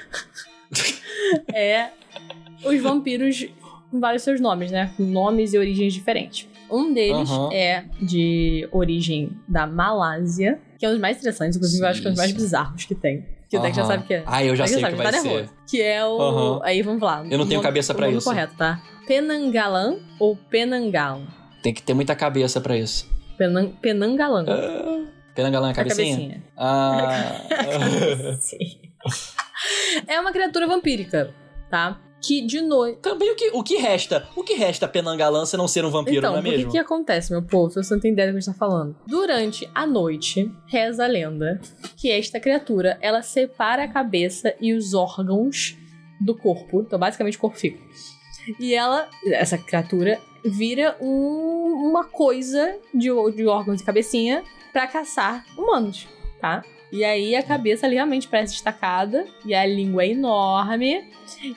é os vampiros com vários seus nomes, né? Com nomes e origens diferentes. Um deles uhum. é de origem da Malásia, que é um dos mais interessantes, inclusive sim, eu acho que é um dos mais bizarros que tem. Que o Deck já sabe que é. Ah, eu já sei que vai tá ser. Nervoso. Que é o. Uhum. Aí vamos lá. Eu não tenho cabeça para isso. correto, tá? Penangalan ou Penangalan? Tem que ter muita cabeça para isso. Penan Penangalan. Uh, Penangalan é a cabecinha? cabecinha. Ah. é uma criatura vampírica, tá? Que de noite. Também o que, o que resta? O que resta Penangalã se não ser um vampiro, então, não é mesmo? O que, acontece, meu povo? Você não tem ideia do que a gente tá falando. Durante a noite, reza a lenda que esta criatura ela separa a cabeça e os órgãos do corpo. Então, basicamente, o corpo fica. E ela, essa criatura, vira um, uma coisa de, de órgãos e cabecinha para caçar humanos, tá? E aí a cabeça ali realmente parece destacada. E a língua é enorme.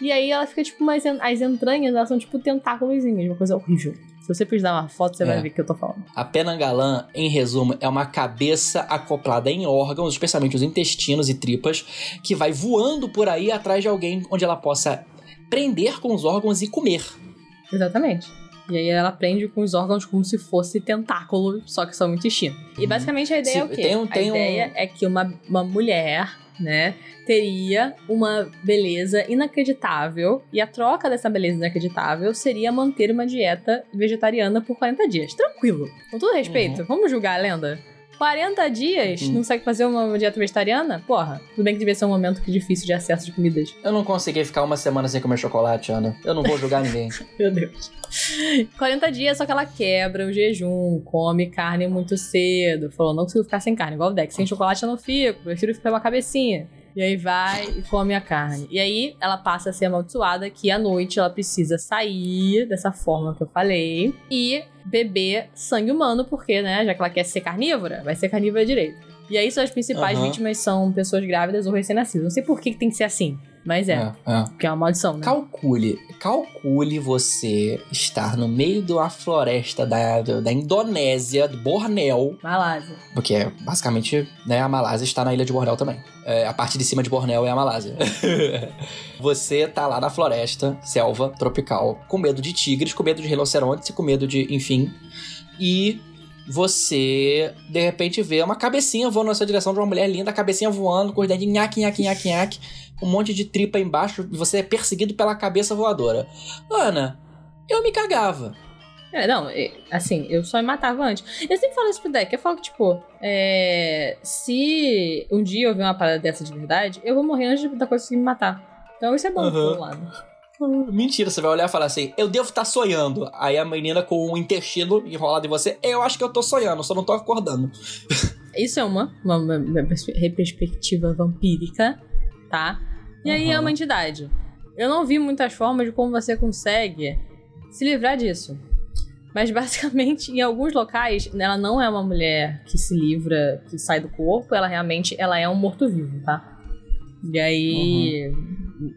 E aí ela fica tipo, mais as entranhas, elas são tipo tentáculos, uma coisa horrível. Se você precisar uma foto, você é. vai ver o que eu tô falando. A penangalã, em resumo, é uma cabeça acoplada em órgãos, especialmente os intestinos e tripas, que vai voando por aí atrás de alguém onde ela possa prender com os órgãos e comer. Exatamente. E aí ela prende com os órgãos como se fosse tentáculo, só que são intestino. E uhum. basicamente a ideia Se, é o quê? Tem um, tem a ideia um... é que uma, uma mulher, né, teria uma beleza inacreditável e a troca dessa beleza inacreditável seria manter uma dieta vegetariana por 40 dias. Tranquilo. Com todo respeito, uhum. vamos julgar a lenda? 40 dias? Hum. Não consegue fazer uma dieta vegetariana? Porra, tudo bem que devia ser um momento difícil de acesso de comidas. Eu não consegui ficar uma semana sem comer chocolate, Ana. Eu não vou julgar ninguém. Meu Deus. 40 dias, só que ela quebra o jejum, come carne muito cedo. Falou, não consigo ficar sem carne, igual o Deck. Sem chocolate eu não fico, prefiro ficar uma cabecinha. E aí vai e come a carne. E aí ela passa a ser amaldiçoada que à noite ela precisa sair dessa forma que eu falei e beber sangue humano, porque, né, já que ela quer ser carnívora, vai ser carnívora direito. E aí suas principais uhum. vítimas são pessoas grávidas ou recém-nascidas. Não sei por que, que tem que ser assim. Mas é, é, é. Porque é uma maldição, né? Calcule, calcule você estar no meio de uma floresta da, da Indonésia, do Bornéu. Malásia. Porque é, basicamente, né, a Malásia está na ilha de Bornéu também. É, a parte de cima de Bornéu é a Malásia. você tá lá na floresta, selva, tropical, com medo de tigres, com medo de rinocerontes e com medo de, enfim. E você de repente vê uma cabecinha voando na sua direção de uma mulher linda, a cabecinha voando, com os dedinhos nhaque, nhaque, nhaque, nhaque, um monte de tripa embaixo, e você é perseguido pela cabeça voadora. Ana, eu me cagava. É, não, assim, eu só me matava antes. Eu sempre falo isso pro deck, eu falo que, tipo, é, se um dia eu ver uma parada dessa de verdade, eu vou morrer antes da coisa conseguir me matar. Então isso é bom, Uhum. por um lado. Mentira, você vai olhar e falar assim: eu devo estar sonhando. Aí a menina com o intestino enrolado em você, eu acho que eu tô sonhando, só não tô acordando. Isso é uma, uma, uma- uma perspe- perspectiva vampírica, tá? E aí é Uhum. uma entidade. Eu não vi muitas formas de como você consegue se livrar disso. Mas basicamente, em alguns locais, ela não é uma mulher que se livra, que sai do corpo, ela realmente ela é um morto-vivo, tá? E aí.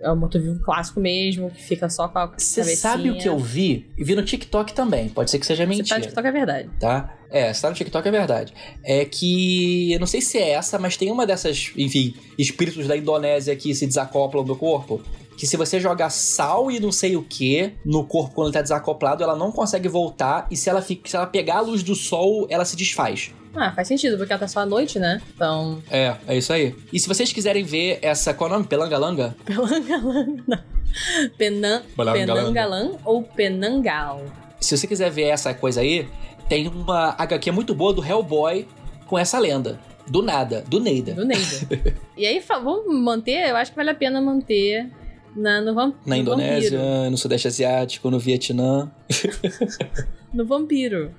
É um morto-vivo clássico mesmo, que fica só com a Você sabe o que eu vi? E vi no TikTok também, pode ser que seja Você tá mentira. no TikTok é verdade. tá? É, se tá no TikTok é verdade. É que. Eu não sei se é essa, mas tem uma dessas, enfim, espíritos da Indonésia que se desacoplam do corpo. Que se você jogar sal e não sei o que no corpo quando ele tá desacoplado, ela não consegue voltar. E se ela, fica, se ela pegar a luz do sol, ela se desfaz. Ah, faz sentido, porque ela tá só à noite, né? Então. É, é isso aí. E se vocês quiserem ver essa. Qual é o nome? Pelangalanga? Pelangalanga. não. Penan. Penangalan ou Penangal? Se você quiser ver essa coisa aí, tem uma HQ muito boa do Hellboy com essa lenda. Do nada, do Neida. Do Neida. e aí, vamos manter? Eu acho que vale a pena manter na, no, vamp Na no Indonésia, vampiro. no Sudeste Asiático, no Vietnã. No vampiro.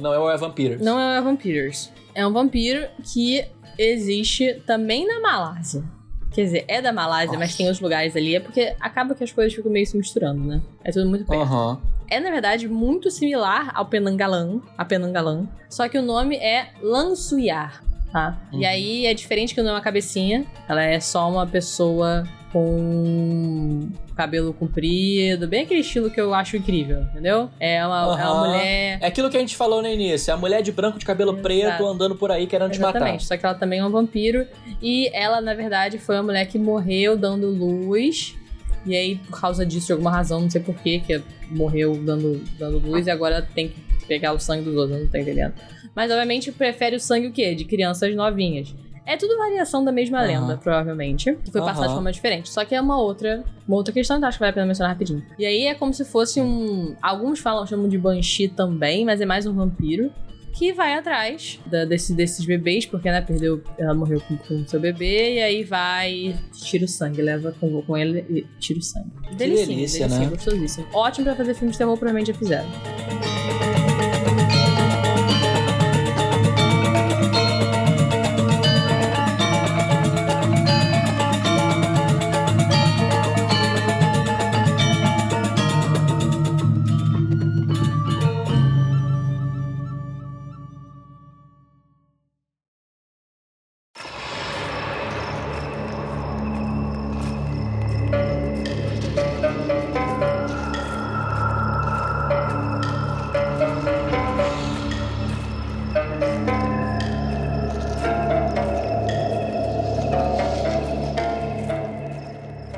Não, é o Vampiro. Não é Vampiros. É um vampiro que existe também na Malásia. Quer dizer, é da Malásia, mas Nossa. tem outros lugares ali. É porque acaba que as coisas ficam meio se misturando, né? É tudo muito perto. Aham. É, na verdade, muito similar ao Penangalan, a Penangalan, só que o nome é Lansuyar, tá? Uhum. E aí é diferente que não é uma cabecinha, ela é só uma pessoa com cabelo comprido, bem aquele estilo que eu acho incrível, entendeu? É uma, é uma mulher... É aquilo que a gente falou no início. É a mulher de branco de cabelo Exato. preto andando por aí querendo te matar. Exatamente, só que ela também é um vampiro. E ela, na verdade, foi uma mulher que morreu dando luz. E aí, por causa disso, de alguma razão, não sei porquê, que morreu dando, dando luz e agora tem que pegar o sangue dos outros, eu não tô entendendo. Mas, obviamente, prefere o sangue o quê? De crianças novinhas. É tudo variação da mesma Aham. lenda, provavelmente. Que foi passada de forma diferente. Só que é uma outra, uma outra questão, então acho que vale a pena mencionar rapidinho. E aí é como se fosse um. Alguns falam, chamam de Banshee também, mas é mais um vampiro que vai atrás da- desse- desses bebês, porque, né, perdeu, ela morreu com, com seu bebê, e aí vai tira o sangue, leva com, com ele e tira o sangue. Delicinho, delícia, delicinho, né? gostosíssimo. Ótimo pra fazer filme de terror, provavelmente já fizeram.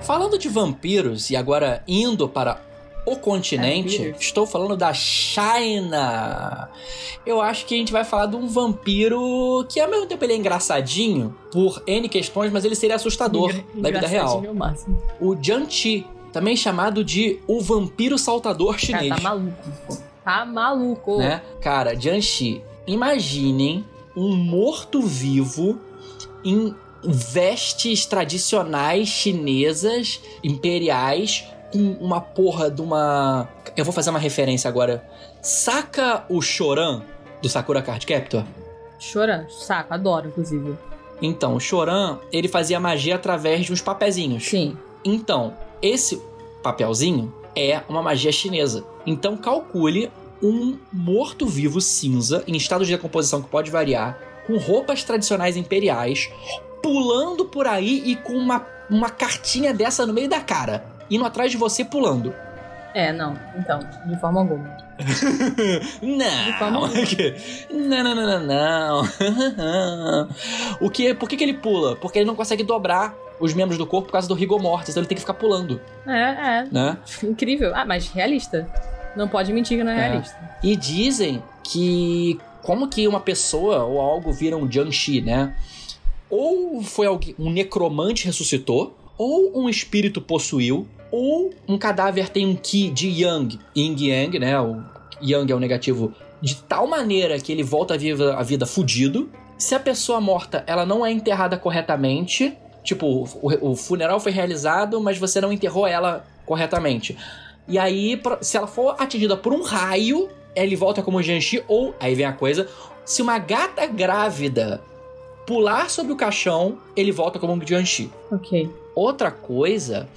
Falando de vampiros e agora indo para o continente, Vampiros. estou falando da China. Eu acho que a gente vai falar de um vampiro que ao mesmo tempo ele é engraçadinho por N questões, mas ele seria assustador na vida real. máximo. O Jian-Chi, também chamado de o vampiro saltador Cara, chinês. tá maluco. Tá maluco. né? Cara, Jianxi, imaginem um morto-vivo em vestes tradicionais chinesas, imperiais, com uma porra de uma. Eu vou fazer uma referência agora. Saca o Choran do Sakura Card Captor? Chorando, saco, adoro, inclusive. Então, o Choran, ele fazia magia através de uns papezinhos. Sim. Então, esse papelzinho é uma magia chinesa. Então, calcule um morto-vivo cinza em estado de decomposição que pode variar, com roupas tradicionais imperiais, pulando por aí e com uma, uma cartinha dessa no meio da cara, indo atrás de você pulando. É, não. Então, de forma alguma. De forma Não. alguma. não, não, não, não, não. o que? Por que, que ele pula? Porque ele não consegue dobrar os membros do corpo por causa do rigor mortis, então ele tem que ficar pulando, É, é. né? Incrível. Ah, mas realista. Não pode mentir que não é, É. realista. E dizem que como que uma pessoa ou algo vira um Jiangxi, né? Ou foi alguém, um necromante ressuscitou, ou um espírito possuiu, ou um cadáver tem um Ki de Yang, Yin Yang, né? O Yang é o negativo, de tal maneira que ele volta a vida, a vida fudido. Se a pessoa morta ela não é enterrada corretamente, tipo, o, o funeral foi realizado, mas você não enterrou ela corretamente. E aí, se ela for atingida por um raio, ele volta como Jiangxi, ou, aí vem a coisa, se uma gata grávida pular sobre o caixão, ele volta como um Jiangxi. Ok. Outra coisa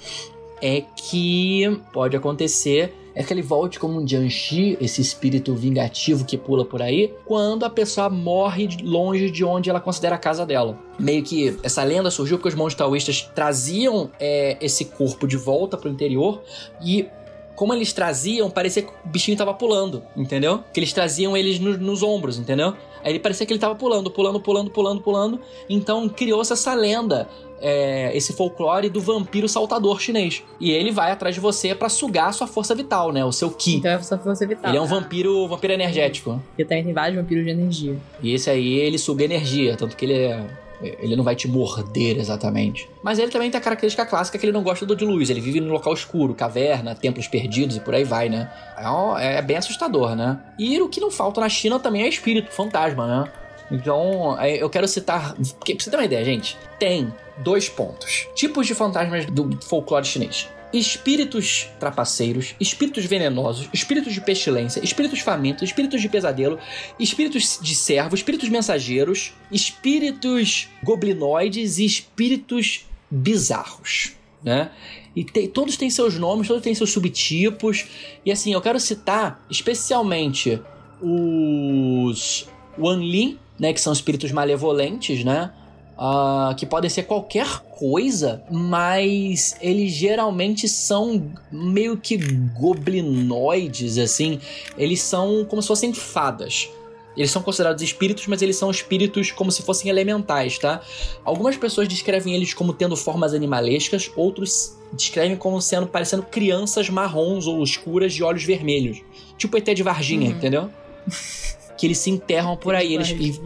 é que pode acontecer é que ele volte como um Jiangxi, esse espírito vingativo que pula por aí, quando a pessoa morre longe de onde ela considera a casa dela. Meio que essa lenda surgiu porque os monges taoístas traziam é, esse corpo de volta pro interior e como eles traziam, parecia que o bichinho tava pulando, entendeu? Que eles traziam eles no, nos ombros, entendeu? Aí ele parecia que ele tava pulando, pulando, pulando, pulando, pulando. Então criou-se essa lenda, é, esse folclore do vampiro saltador chinês. E ele vai atrás de você para sugar a sua força vital, né? O seu ki. Então é a sua força vital. Ele é um vampiro, vampiro energético. E também tem vários vampiros de energia. E esse aí, ele suga energia, tanto que ele é ele não vai te morder exatamente. Mas ele também tem a característica clássica que ele não gosta do de luz. Ele vive no local escuro, caverna, templos perdidos e por aí vai, né? É, é bem assustador, né? E o que não falta na China também é espírito, fantasma, né? Então, é, eu quero citar. Pra você ter uma ideia, gente, tem dois pontos: tipos de fantasmas do folclore chinês espíritos trapaceiros, espíritos venenosos, espíritos de pestilência, espíritos famintos, espíritos de pesadelo, espíritos de servo, espíritos mensageiros, espíritos goblinoides e espíritos bizarros, né? E te, todos têm seus nomes, todos têm seus subtipos. E assim, eu quero citar especialmente os Wanlin, né, que são espíritos malevolentes, né? Uh, que podem ser qualquer coisa, mas eles geralmente são meio que goblinoides, assim. Eles são como se fossem fadas. Eles são considerados espíritos, mas eles são espíritos como se fossem elementais, tá? Algumas pessoas descrevem eles como tendo formas animalescas, outros descrevem como sendo parecendo crianças marrons ou escuras de olhos vermelhos. Tipo ET de Varginha, uhum. entendeu? que eles se enterram por aí. Eles, e,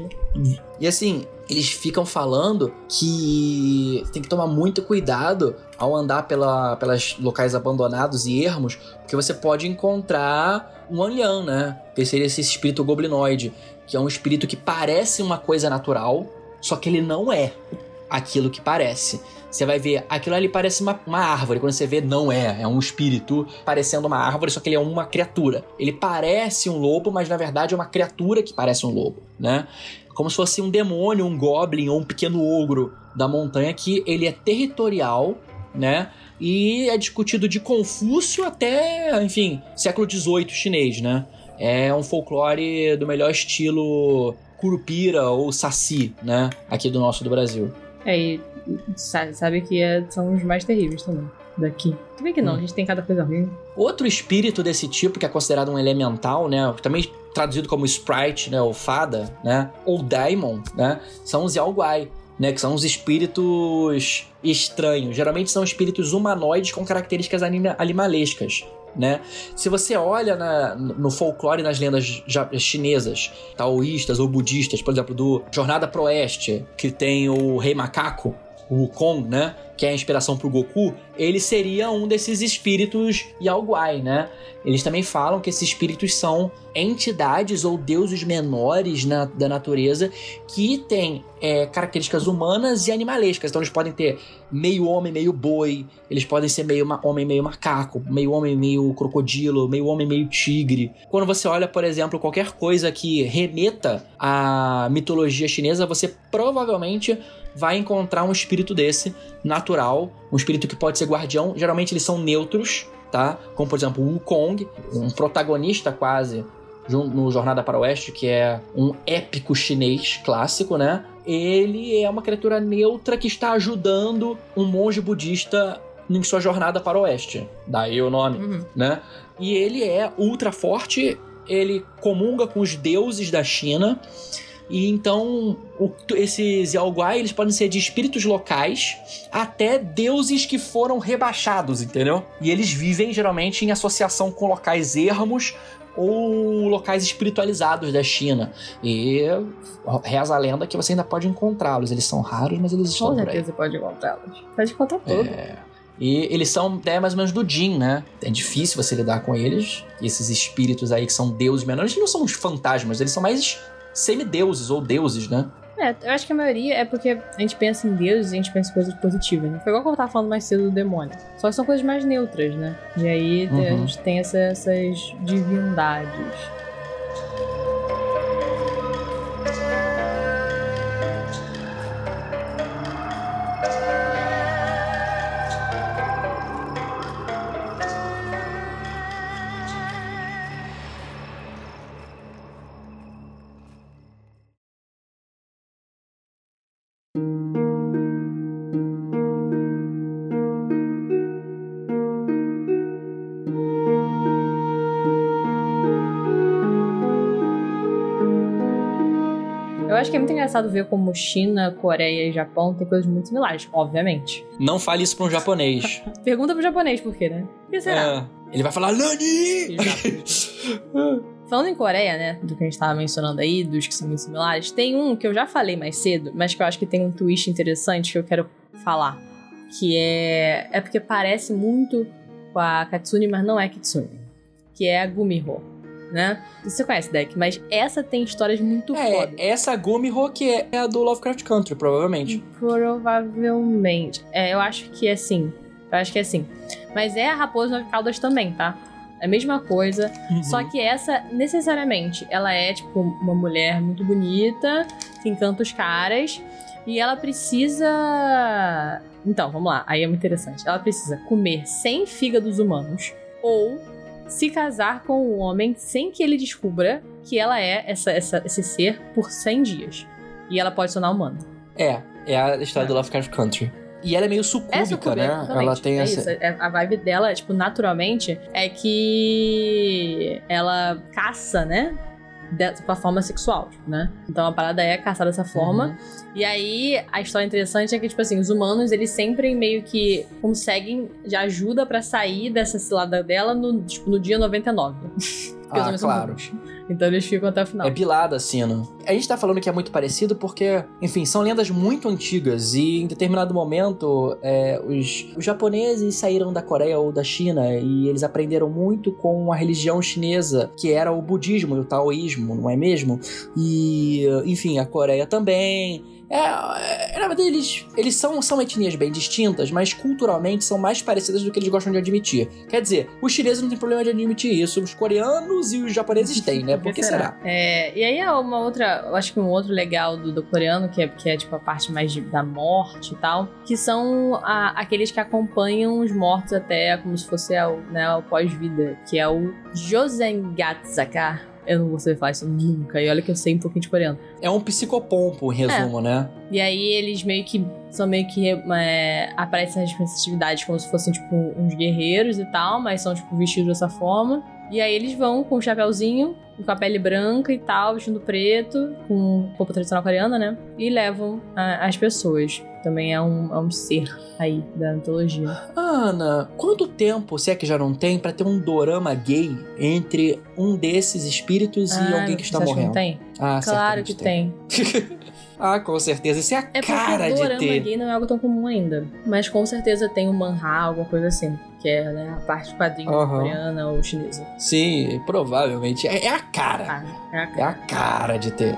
e assim, eles ficam falando que tem que tomar muito cuidado ao andar pela, pelas locais abandonados e ermos, porque você pode encontrar um Anlian, né? Que seria esse espírito goblinoide, que é um espírito que parece uma coisa natural, só que ele não é aquilo que parece. Você vai ver, aquilo ali parece uma, uma, árvore. Quando você vê, não é. É um espírito parecendo uma árvore, só que ele é uma criatura. Ele parece um lobo, mas na verdade é uma criatura que parece um lobo, né? Como se fosse um demônio, um goblin ou um pequeno ogro da montanha que ele é territorial, né? E é discutido de Confúcio até, enfim, século XVIII chinês, né? É um folclore do melhor estilo Curupira ou Saci, né? Aqui do nosso do Brasil. É, e sabe que é, são os mais terríveis também daqui. Tu vê que não, hum. a gente tem cada coisa ruim. Outro espírito desse tipo, que é considerado um elemental, né? Também traduzido como sprite, né? Ou fada, né? Ou daimon, né? São os Yaoguai. Né, que são os espíritos estranhos. Geralmente são espíritos humanoides com características animalescas. Né? Se você olha na, no folclore e nas lendas chinesas, taoístas ou budistas, por exemplo, do Jornada pro Oeste, que tem o Rei Macaco, o Wukong, né? Que é a inspiração pro Goku, ele seria um desses espíritos Yaoguai, né? Eles também falam que esses espíritos são entidades ou deuses menores na, da natureza que têm é, características humanas e animalescas. Então eles podem ter meio homem, meio boi, eles podem ser meio homem, meio macaco, meio homem, meio crocodilo, meio homem, meio tigre. Quando você olha, por exemplo, qualquer coisa que remeta à mitologia chinesa, você provavelmente vai encontrar um espírito desse natural, um espírito que pode ser guardião. Geralmente eles são neutros, tá? Como por exemplo o Wukong, um protagonista quase no Jornada para o Oeste, que é um épico chinês clássico, né? Ele é uma criatura neutra que está ajudando um monge budista em sua jornada para o Oeste. Daí o nome, uhum. né? E ele é ultra forte, ele comunga com os deuses da China E então, o, esses Yaoguai, eles podem ser de espíritos locais até deuses que foram rebaixados, entendeu? E eles vivem geralmente em associação com locais ermos ou locais espiritualizados da China. E reza a lenda que você ainda pode encontrá-los. Eles são raros, mas eles estão Com certeza pode encontrá-los. Pode encontrar tudo. É. E eles são até mais ou menos do Jin, né? É difícil você lidar com eles. E esses espíritos aí que são deuses menores, eles não são uns fantasmas, eles são mais semideuses ou deuses, né? É, eu acho que a maioria é porque a gente pensa em deuses e a gente pensa em coisas positivas, né? Foi igual que eu tava falando mais cedo do demônio. Só que são coisas mais neutras, né? E aí a Uhum. gente tem essa- essas divindades. Acho que é muito engraçado ver como China, Coreia e Japão têm coisas muito similares, obviamente. Não fale isso pra um japonês. Pergunta pro japonês por quê, né? Por que será? É. Ele vai falar Nani! Falando em Coreia, né, do que a gente tava mencionando aí, dos que são muito similares, tem um que eu já falei mais cedo, mas que eu acho que tem um twist interessante que eu quero falar. Que é. É porque parece muito com a Katsune, mas não é Kitsune. Que é a Gumiho, né? Você conhece deck, mas essa tem histórias muito É, fodas. essa Gumiho que é a do Lovecraft Country, provavelmente. Provavelmente. É, eu acho que é sim. Eu acho que é sim. Mas é a Raposa Nove Caldas também, tá? É a mesma coisa. Uhum. Só que essa, necessariamente, ela é, tipo, uma mulher muito bonita, que encanta os caras, e ela precisa. Então, vamos lá, aí é muito interessante. Ela precisa comer 100 fígados humanos, ou se casar com um homem sem que ele descubra que ela é essa, essa- esse ser por 100 dias. E ela pode tornar humana. É, é a história do Lovecraft Country. E ela é meio sucúbica, É sucúbica, né? exatamente. Ela tem é essa. isso. É- A vibe dela, tipo, naturalmente, é que ela caça, né? De, com a forma sexual, tipo, né? Então a parada é caçar dessa forma. Uhum. E aí, a história interessante é que, tipo assim, os humanos, eles sempre meio que conseguem de ajuda pra sair dessa cilada dela no, tipo, no dia 99. Porque os Ah, homens são claro. burros. Então eles ficam até o final. É pilada, Sino. A gente tá falando que é muito parecido porque, enfim, são lendas muito antigas e em determinado momento é, os, os japoneses saíram da Coreia ou da China e eles aprenderam muito com a religião chinesa, que era o budismo e o taoísmo, não é mesmo? E, enfim, a Coreia também. É, é, na verdade, eles, eles são, são etnias bem distintas, mas culturalmente são mais parecidas do que eles gostam de admitir. Quer dizer, os chineses não têm problema de admitir isso, os coreanos e os japoneses têm, né? Por que será? É, e aí é uma outra, eu acho que um outro legal do, do coreano, que é, que é tipo a parte mais de- da morte e tal, que são a- aqueles que acompanham os mortos até como se fosse ao, né, ao pós-vida, que é o Josengatsaka. Eu não vou saber falar isso nunca, e olha que eu sei um pouquinho de coreano. É um psicopompo, em resumo, né? E aí eles meio que são meio que é, aparecem as representatividades como se fossem tipo uns guerreiros e tal, mas são tipo vestidos dessa forma. E aí eles vão com o chapéuzinho, com a pele branca e tal, vestindo preto, com roupa tradicional coreana, né? E levam a- as pessoas. Também é um, é um ser aí da mitologia. Ana, quanto tempo, se é que já não tem, pra ter um dorama gay entre um desses espíritos e Ah, alguém que está morrendo? não tem? Ah, claro que tem. ah, com certeza. Isso é a É cara de ter. gay não é algo tão comum ainda. Mas com certeza tem o manhwa, alguma coisa assim. Que é né, a parte quadrinho Aham. coreana ou chinesa. Sim, provavelmente. É, é a cara. Ah, é a É a cara de ter.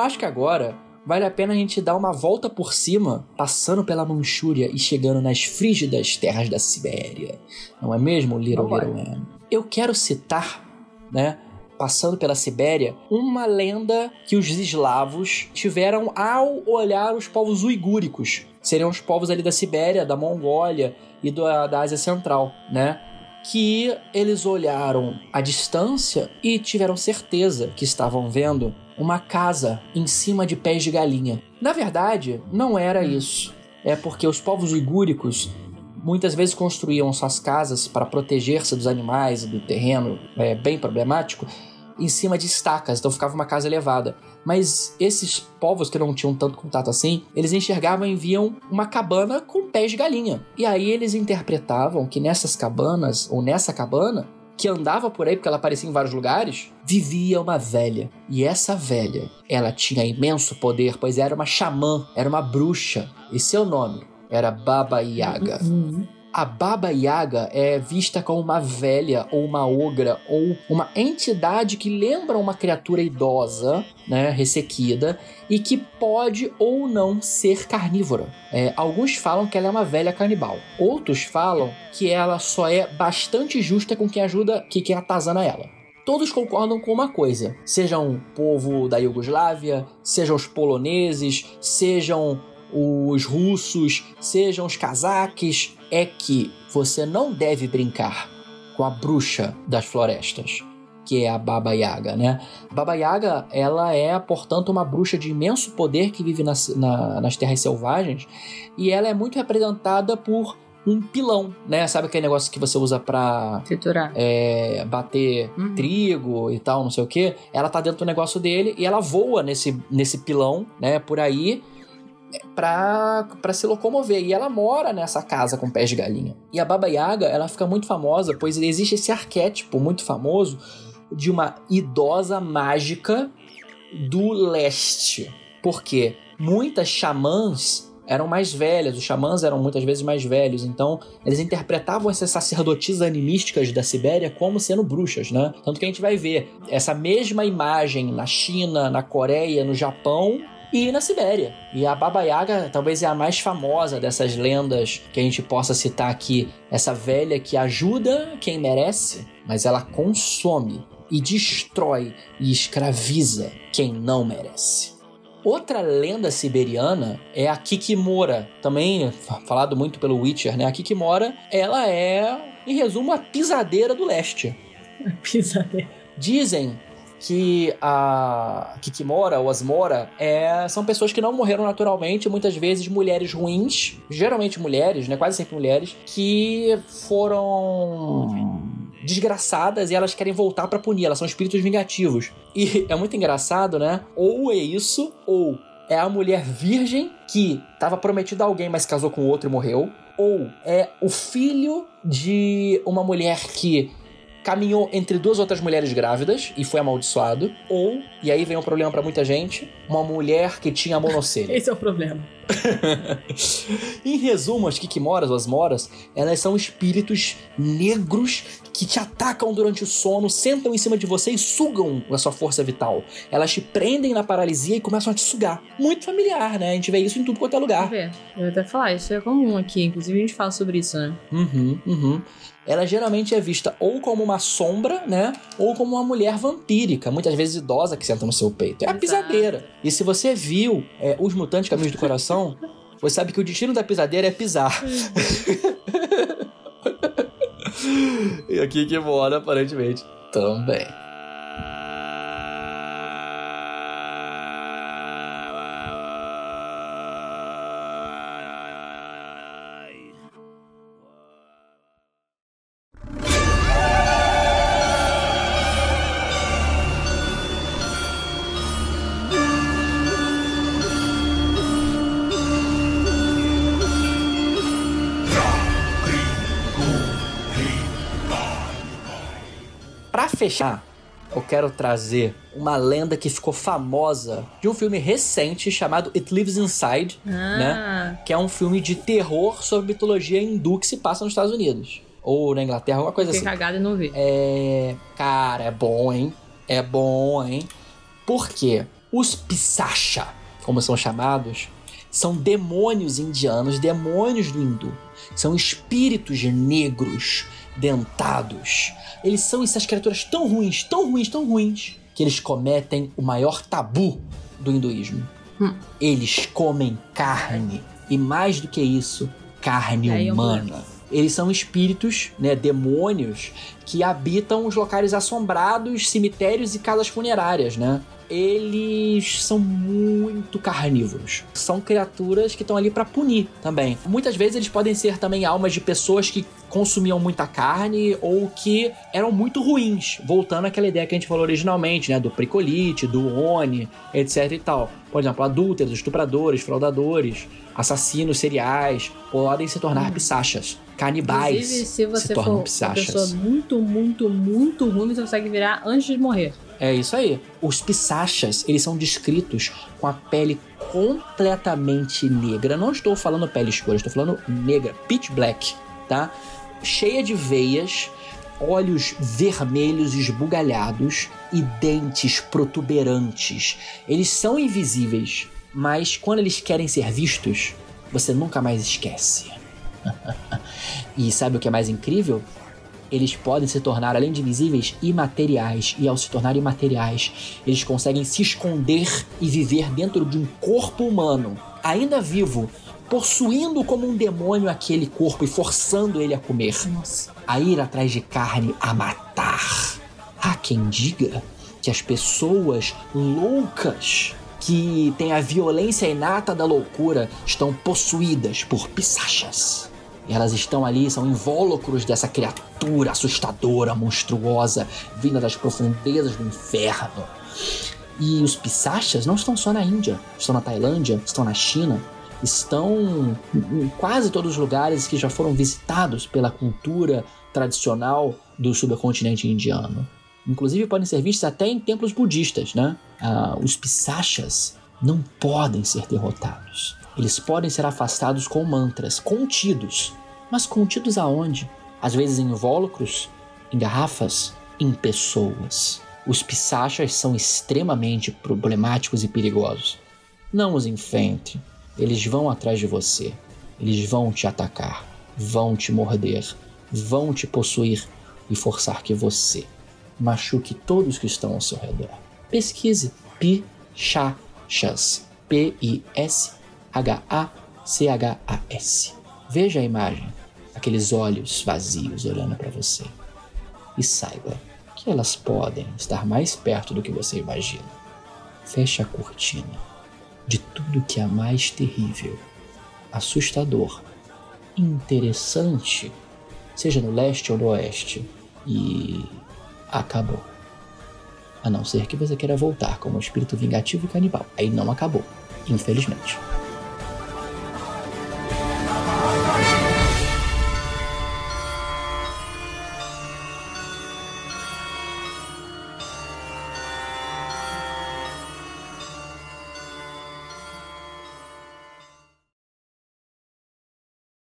Acho que agora vale a pena a gente dar uma volta por cima, passando pela Manchúria e chegando nas frígidas terras da Sibéria. Não é mesmo, Little Vambora. Little Man? Eu quero citar, né, passando pela Sibéria, uma lenda que os eslavos tiveram ao olhar os povos uigúricos. Seriam os povos ali da Sibéria, da Mongólia e da, da Ásia Central, né? Que eles olharam à distância e tiveram certeza que estavam vendo uma casa em cima de pés de galinha. Na verdade, não era isso. É porque os povos uigúricos muitas vezes construíam suas casas para proteger-se dos animais e do terreno é, bem problemático em cima de estacas, então ficava uma casa elevada. Mas esses povos que não tinham tanto contato assim, eles enxergavam e viam uma cabana com pés de galinha. E aí eles interpretavam que nessas cabanas, ou nessa cabana, que andava por aí, porque ela aparecia em vários lugares, vivia uma velha. E essa velha, ela tinha imenso poder, pois era uma xamã, era uma bruxa. E seu nome era Baba Yaga. Uhum. A Baba Yaga é vista como uma velha ou uma ogra ou uma entidade que lembra uma criatura idosa, né, ressequida, e que pode ou não ser carnívora. É, alguns falam que ela é uma velha canibal. Outros falam que ela só é bastante justa com quem ajuda, que quem atazana ela. Todos concordam com uma coisa: sejam o povo da Iugoslávia, sejam os poloneses, sejam os russos, sejam os cazaques, é que você não deve brincar com a bruxa das florestas, que é a Baba Yaga, né? Baba Yaga, ela é, portanto, uma bruxa de imenso poder que vive nas, na- nas terras selvagens e ela é muito representada por um pilão, né? Sabe aquele negócio que você usa pra Triturar. é, bater Uhum. trigo e tal, não sei o que. Ela tá dentro do negócio dele e ela voa nesse, nesse pilão, né, por aí pra se locomover. E ela mora nessa casa com pés de galinha. E a Baba Yaga, ela fica muito famosa, pois existe esse arquétipo muito famoso de uma idosa mágica do leste. Porque muitas xamãs eram mais velhas, os xamãs eram muitas vezes mais velhos, então eles interpretavam essas sacerdotisas animísticas da Sibéria como sendo bruxas, né? Tanto que a gente vai ver essa mesma imagem na China, na Coreia, no Japão e na Sibéria. E a Baba Yaga talvez é a mais famosa dessas lendas que a gente possa citar aqui. Essa velha que ajuda quem merece, mas ela consome e destrói e escraviza quem não merece. Outra lenda siberiana é a Kikimora, também fa- falado muito pelo Witcher, né? A Kikimora, ela é, em resumo, a pisadeira do leste. Pisadeira. Dizem que a Kikimora ou as Mora é, são pessoas que não morreram naturalmente, muitas vezes mulheres ruins, geralmente mulheres, né, quase sempre mulheres, que foram desgraçadas e elas querem voltar pra punir, elas são espíritos vingativos. E é muito engraçado, né? Ou é isso, ou é a mulher virgem que estava prometida a alguém, mas casou com outro e morreu. Ou é o filho de uma mulher que caminhou entre duas outras mulheres grávidas e foi amaldiçoado. Ou, e aí vem um problema pra muita gente, uma mulher que tinha monocelha. Esse é o problema. em resumo, as Kikimoras ou as Moras, elas são espíritos negros que te atacam durante o sono, sentam em cima de você e sugam a sua força vital. Elas te prendem na paralisia e começam a te sugar. Muito familiar, né? A gente vê isso em tudo quanto é lugar. Eu ia até falar, isso é comum aqui. Inclusive, a gente fala sobre isso, né? Uhum, uhum. Ela geralmente é vista ou como uma sombra, né? Ou como uma mulher vampírica, muitas vezes idosa, que senta no seu peito. É a pisadeira. E se você viu é, Os Mutantes Caminhos do Coração, você sabe que o destino da pisadeira é pisar. e aqui que mora, aparentemente, também. Fechar, eu quero trazer uma lenda que ficou famosa de um filme recente chamado It Lives Inside, Ah, que é um filme de terror sobre mitologia hindu que se passa nos Estados Unidos. Ou na Inglaterra, alguma coisa fiquei assim. cagada e não vi. É. Cara, é bom, hein? É bom, hein? Por quê? Os Pisacha, como são chamados, são demônios indianos, demônios do hindu. São espíritos negros, dentados. Eles são essas criaturas tão ruins, tão ruins, tão ruins, que eles cometem o maior tabu do hinduísmo. Hum. Eles comem carne. E mais do que isso, carne humana. Eles são espíritos, né, demônios, que habitam os locais assombrados, cemitérios e casas funerárias, né? Eles são muito carnívoros. São criaturas que estão ali para punir também. Muitas vezes eles podem ser também almas de pessoas que consumiam muita carne ou que eram muito ruins, voltando àquela ideia que a gente falou originalmente, né, do pricolite, do oni, etc e tal. Por exemplo, adúlteros, estupradores, fraudadores, assassinos seriais podem se tornar hum. psachas. Canibais Inclusive, se você se for uma pessoa muito, muito, muito ruim, você consegue virar antes de morrer. É isso aí. Os pisachas, eles são descritos com a pele completamente negra. Não estou falando pele escura, estou falando negra, pitch black, tá? Cheia de veias, olhos vermelhos esbugalhados e dentes protuberantes. Eles são invisíveis, mas quando eles querem ser vistos, você nunca mais esquece. e sabe o que é mais incrível? Eles podem se tornar, além de invisíveis, imateriais. E ao se tornar imateriais, eles conseguem se esconder e viver dentro de um corpo humano, ainda vivo, possuindo como um demônio aquele corpo e forçando ele a comer. Nossa. A ir atrás de carne a matar. Há quem diga que as pessoas loucas que têm a violência inata da loucura estão possuídas por pisachas. Elas estão ali, são invólucros dessa criatura assustadora, monstruosa, vinda das profundezas do inferno. E os pisachas não estão só na Índia, estão na Tailândia, estão na China, estão em quase todos os lugares que já foram visitados pela cultura tradicional do subcontinente indiano. Inclusive podem ser vistos até em templos budistas, né? Ah, os pisachas não podem ser derrotados. Eles podem ser afastados com mantras contidos mas contidos aonde? Às vezes em invólucros, em garrafas, em pessoas. Os pisachas são extremamente problemáticos e perigosos. Não os enfrente. Eles vão atrás de você. Eles vão te atacar, vão te morder, vão te possuir e forçar que você machuque todos que estão ao seu redor. Pesquise Pichachas. P-I-S-H-A-C-H-A-S. Veja a imagem aqueles olhos vazios olhando para você. E saiba que elas podem estar mais perto do que você imagina. Feche a cortina de tudo que é mais terrível, assustador, interessante, seja no leste ou no oeste, e acabou. A não ser que você queira voltar como um espírito vingativo e canibal. Aí não acabou, infelizmente.